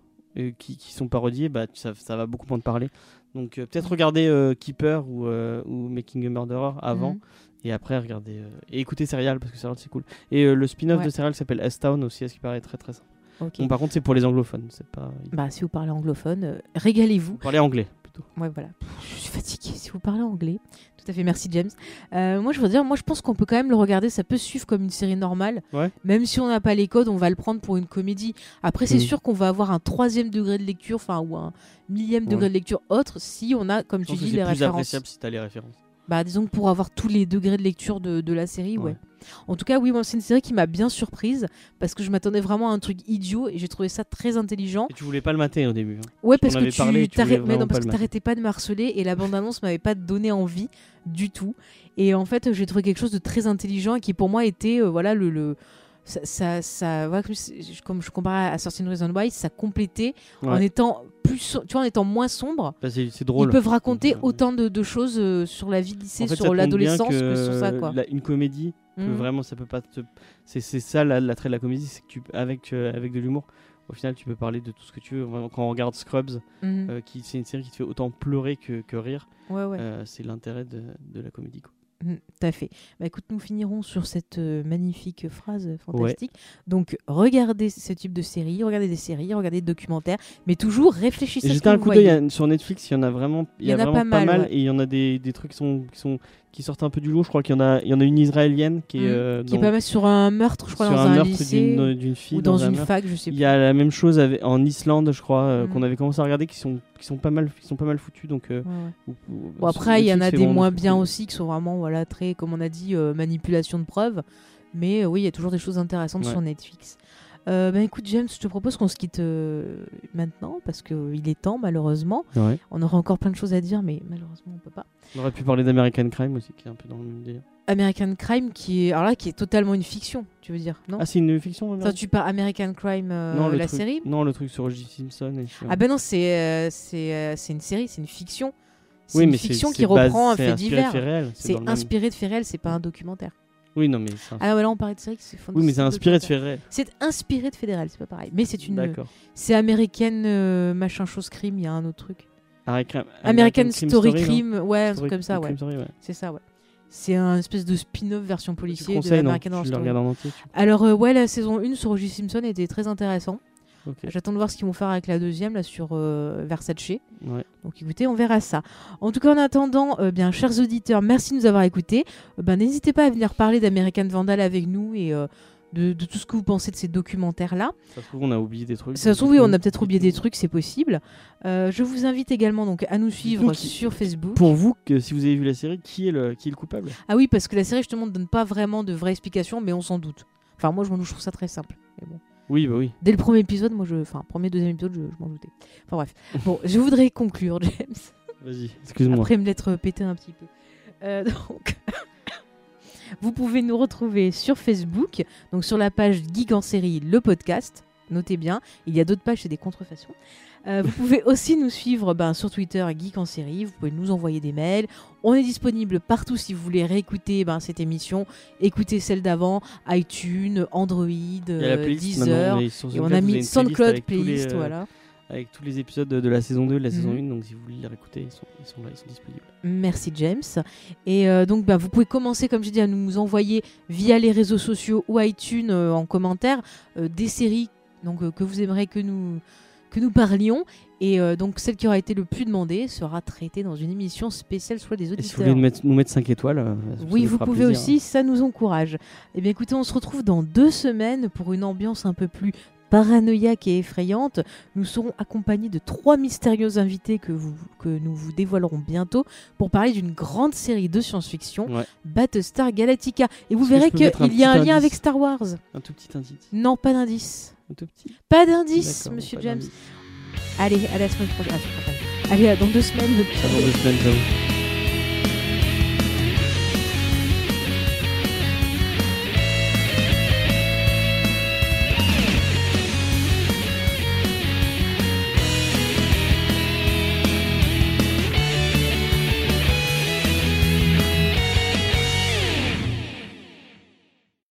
qui, qui sont parodiés, bah ça, ça va beaucoup moins te parler. Donc euh, peut-être regarder euh, Keeper ou, euh, ou Making a Murderer avant. Mhm. Et après, regarder euh, et écouter Serial parce que Serial c'est cool. Et euh, le spin-off Ouais. de Serial s'appelle S-Town aussi, à ce qui paraît très très. Ok. Bon, par contre, c'est pour les anglophones, c'est pas. Bah, si vous parlez anglophone, euh, régalez-vous. Vous parlez anglais plutôt. Ouais, voilà. Je suis fatiguée. Si vous parlez anglais, tout à fait. Merci James. Euh, moi, je veux dire, moi, je pense qu'on peut quand même le regarder. Ça peut se suivre comme une série normale. Ouais. Même si on n'a pas les codes, on va le prendre pour une comédie. Après, c'est Mm. sûr qu'on va avoir un troisième degré de lecture, enfin, ou un millième Ouais. degré de lecture autre, si on a, comme Je tu pense que dis, c'est les plus références. appréciable si t'as les références. Bah, disons que pour avoir tous les degrés de lecture de, de la série, ouais. Ouais. En tout cas, oui, moi, c'est une série qui m'a bien surprise parce que je m'attendais vraiment à un truc idiot et j'ai trouvé ça très intelligent. Et tu voulais pas le mater au début. hein. Ouais, parce que tu parlé, tu parce pas que le t'arrêtais pas de me harceler et la bande-annonce m'avait pas donné envie du tout. Et en fait, j'ai trouvé quelque chose de très intelligent et qui pour moi était, euh, voilà, le. le ça, ça, ça- voilà, comme, je comparais à Certain Reason Why, ça complétait en étant plus, tu vois, en étant moins sombre. Bah, c'est drôle. Ils peuvent raconter Euh, autant de, de choses euh, sur la vie de lycée, En fait, ça sur l'adolescence que, sur ça, quoi. la- une comédie, peut Mhm. vraiment, ça peut pas te. C'est ça la- l'attrait de la comédie, c'est que tu, avec, euh, avec de l'humour, au final, tu peux parler de tout ce que tu veux. Quand on regarde Scrubs, Mhm. euh, qui c'est une série qui te fait autant pleurer que, que rire, Ouais, ouais. euh, c'est l'intérêt de, de la comédie. quoi. Mm, Tout à fait. Bah, écoute, nous finirons sur cette euh, magnifique phrase fantastique. Donc, regardez ce type de série, regardez des séries, regardez des documentaires, mais toujours réfléchissez Et à ce jetez que un vous coup d'œil sur Netflix, il y en a vraiment, il y a en a vraiment pas mal, ouais. et il y en a des, des trucs qui sont, qui sont qui sortent un peu du lot. Je crois qu'il y en a, il y en a une israélienne qui est, Mm, euh, qui est pas mal sur un meurtre, je crois, sur dans un un, meurtre lycée d'une d'une fille ou dans, un une fac, je sais Il plus. y a la même chose avec, en Islande, je crois, euh, Mhm. qu'on avait commencé à regarder, qui sont, qui sont pas mal, qui sont pas mal foutus. Donc, euh, Ouais, ou- ou- Bon, après, il y en a des moins bien aussi qui sont vraiment, voilà, très, comme on a dit, euh, manipulation de preuves. Mais euh, oui, il y a toujours des choses intéressantes Ouais. sur Netflix. Euh, ben écoute, James, je te propose qu'on se quitte euh, maintenant parce qu'il est temps, malheureusement. Ouais. On aurait encore plein de choses à dire, mais malheureusement, on peut pas. On aurait pu parler d'American Crime aussi, qui est un peu dans le même délire. American Crime, qui est, alors là, qui est totalement une fiction, tu veux dire, non? Ah, c'est une fiction Enfin, tu parles American Crime, euh, Non, la truc- série? Non, le truc sur O.J. Simpson. Et sur- Ah ben non, c'est euh, c'est euh, c'est une série, c'est une fiction. C'est oui, une mais fiction qui reprend un fait divers. C'est inspiré de faits réels, c'est pas un documentaire. Oui, non, mais un- Ah ouais, là on parlait de série, c'est fond- Oui, mais c'est inspiré de réels. C'est inspiré de réels, c'est pas pareil. Mais c'est une. D'accord. C'est américaine euh, machin chose crime, il y a un autre truc. American, American, Story, non Crime, ouais, un truc comme ça, ouais. Crime Story, ouais. C'est ça, ouais. C'est un espèce de spin-off version Tu policier de American Horror le Story. en entier tu- Alors euh, ouais, la saison 1 sur O.J. Simpson était très intéressant. J'attends de voir ce qu'ils vont faire avec la deuxième là sur euh, Versace. Ouais. Donc écoutez, on verra ça. En tout cas, en attendant, euh, bien, chers auditeurs, merci de nous avoir écoutés. Euh, ben, n'hésitez pas à venir parler d'American Vandal avec nous et de, de tout ce que vous pensez de ces documentaires-là. Ça se trouve, on a oublié des trucs. Ça se trouve, oui, on a peut-être oublié des trucs, c'est possible. Euh, je vous invite également donc à nous suivre sur Facebook. Pour vous, que si vous avez vu la série, qui est le, qui est le coupable? Ah oui, parce que la série justement ne donne pas vraiment de vraies explications, mais on s'en doute. Enfin, moi, je, je trouve ça très simple. Mais bon. Oui, bah oui. Dès le premier épisode, moi, je, enfin, premier deuxième épisode, je, je m'en doutais. Enfin bref. Bon, je voudrais conclure, James. Vas-y, excuse-moi. Après me l'être pété un petit peu. Euh, donc, vous pouvez nous retrouver sur Facebook, donc sur la page Geek en série, le podcast. Notez bien, il y a d'autres pages, c'est des contrefaçons. Euh, vous pouvez aussi nous suivre ben, sur Twitter, Geek en série. Vous pouvez nous envoyer des mails. On est disponible partout si vous voulez réécouter ben, cette émission, écouter celle d'avant, iTunes, Android, euh, Deezer. Et on a mis SoundCloud les, playlist, euh, voilà. Avec tous les épisodes de, de la saison 2 et de la saison Mhm. 1, donc si vous voulez les réécouter, ils sont, ils sont là, ils sont disponibles. Merci James. Et euh, donc bah, vous pouvez commencer, comme j'ai dit, à nous envoyer via les réseaux sociaux ou iTunes euh, en commentaire des séries donc, que vous aimeriez que nous, que nous parlions. Et euh, donc celle qui aura été le plus demandée sera traitée dans une émission spéciale soit des Et si vous auditeurs. voulez nous mettre, nous mettre 5 étoiles, euh, Oui, vous pouvez plaisir. aussi, ça nous encourage. Eh bien écoutez, on se retrouve dans deux semaines pour une ambiance un peu plus paranoïaque et effrayante. Nous serons accompagnés de trois mystérieux invités que, vous, que nous vous dévoilerons bientôt pour parler d'une grande série de science-fiction, Ouais. Battlestar Galactica. Et vous Est-ce verrez qu'il y a un lien avec Star Wars. Un tout petit indice. Non, pas d'indice. Un tout petit. Pas d'indice, monsieur pas James. Allez, à la semaine prochaine. Allez, dans deux semaines. À dans deux semaines.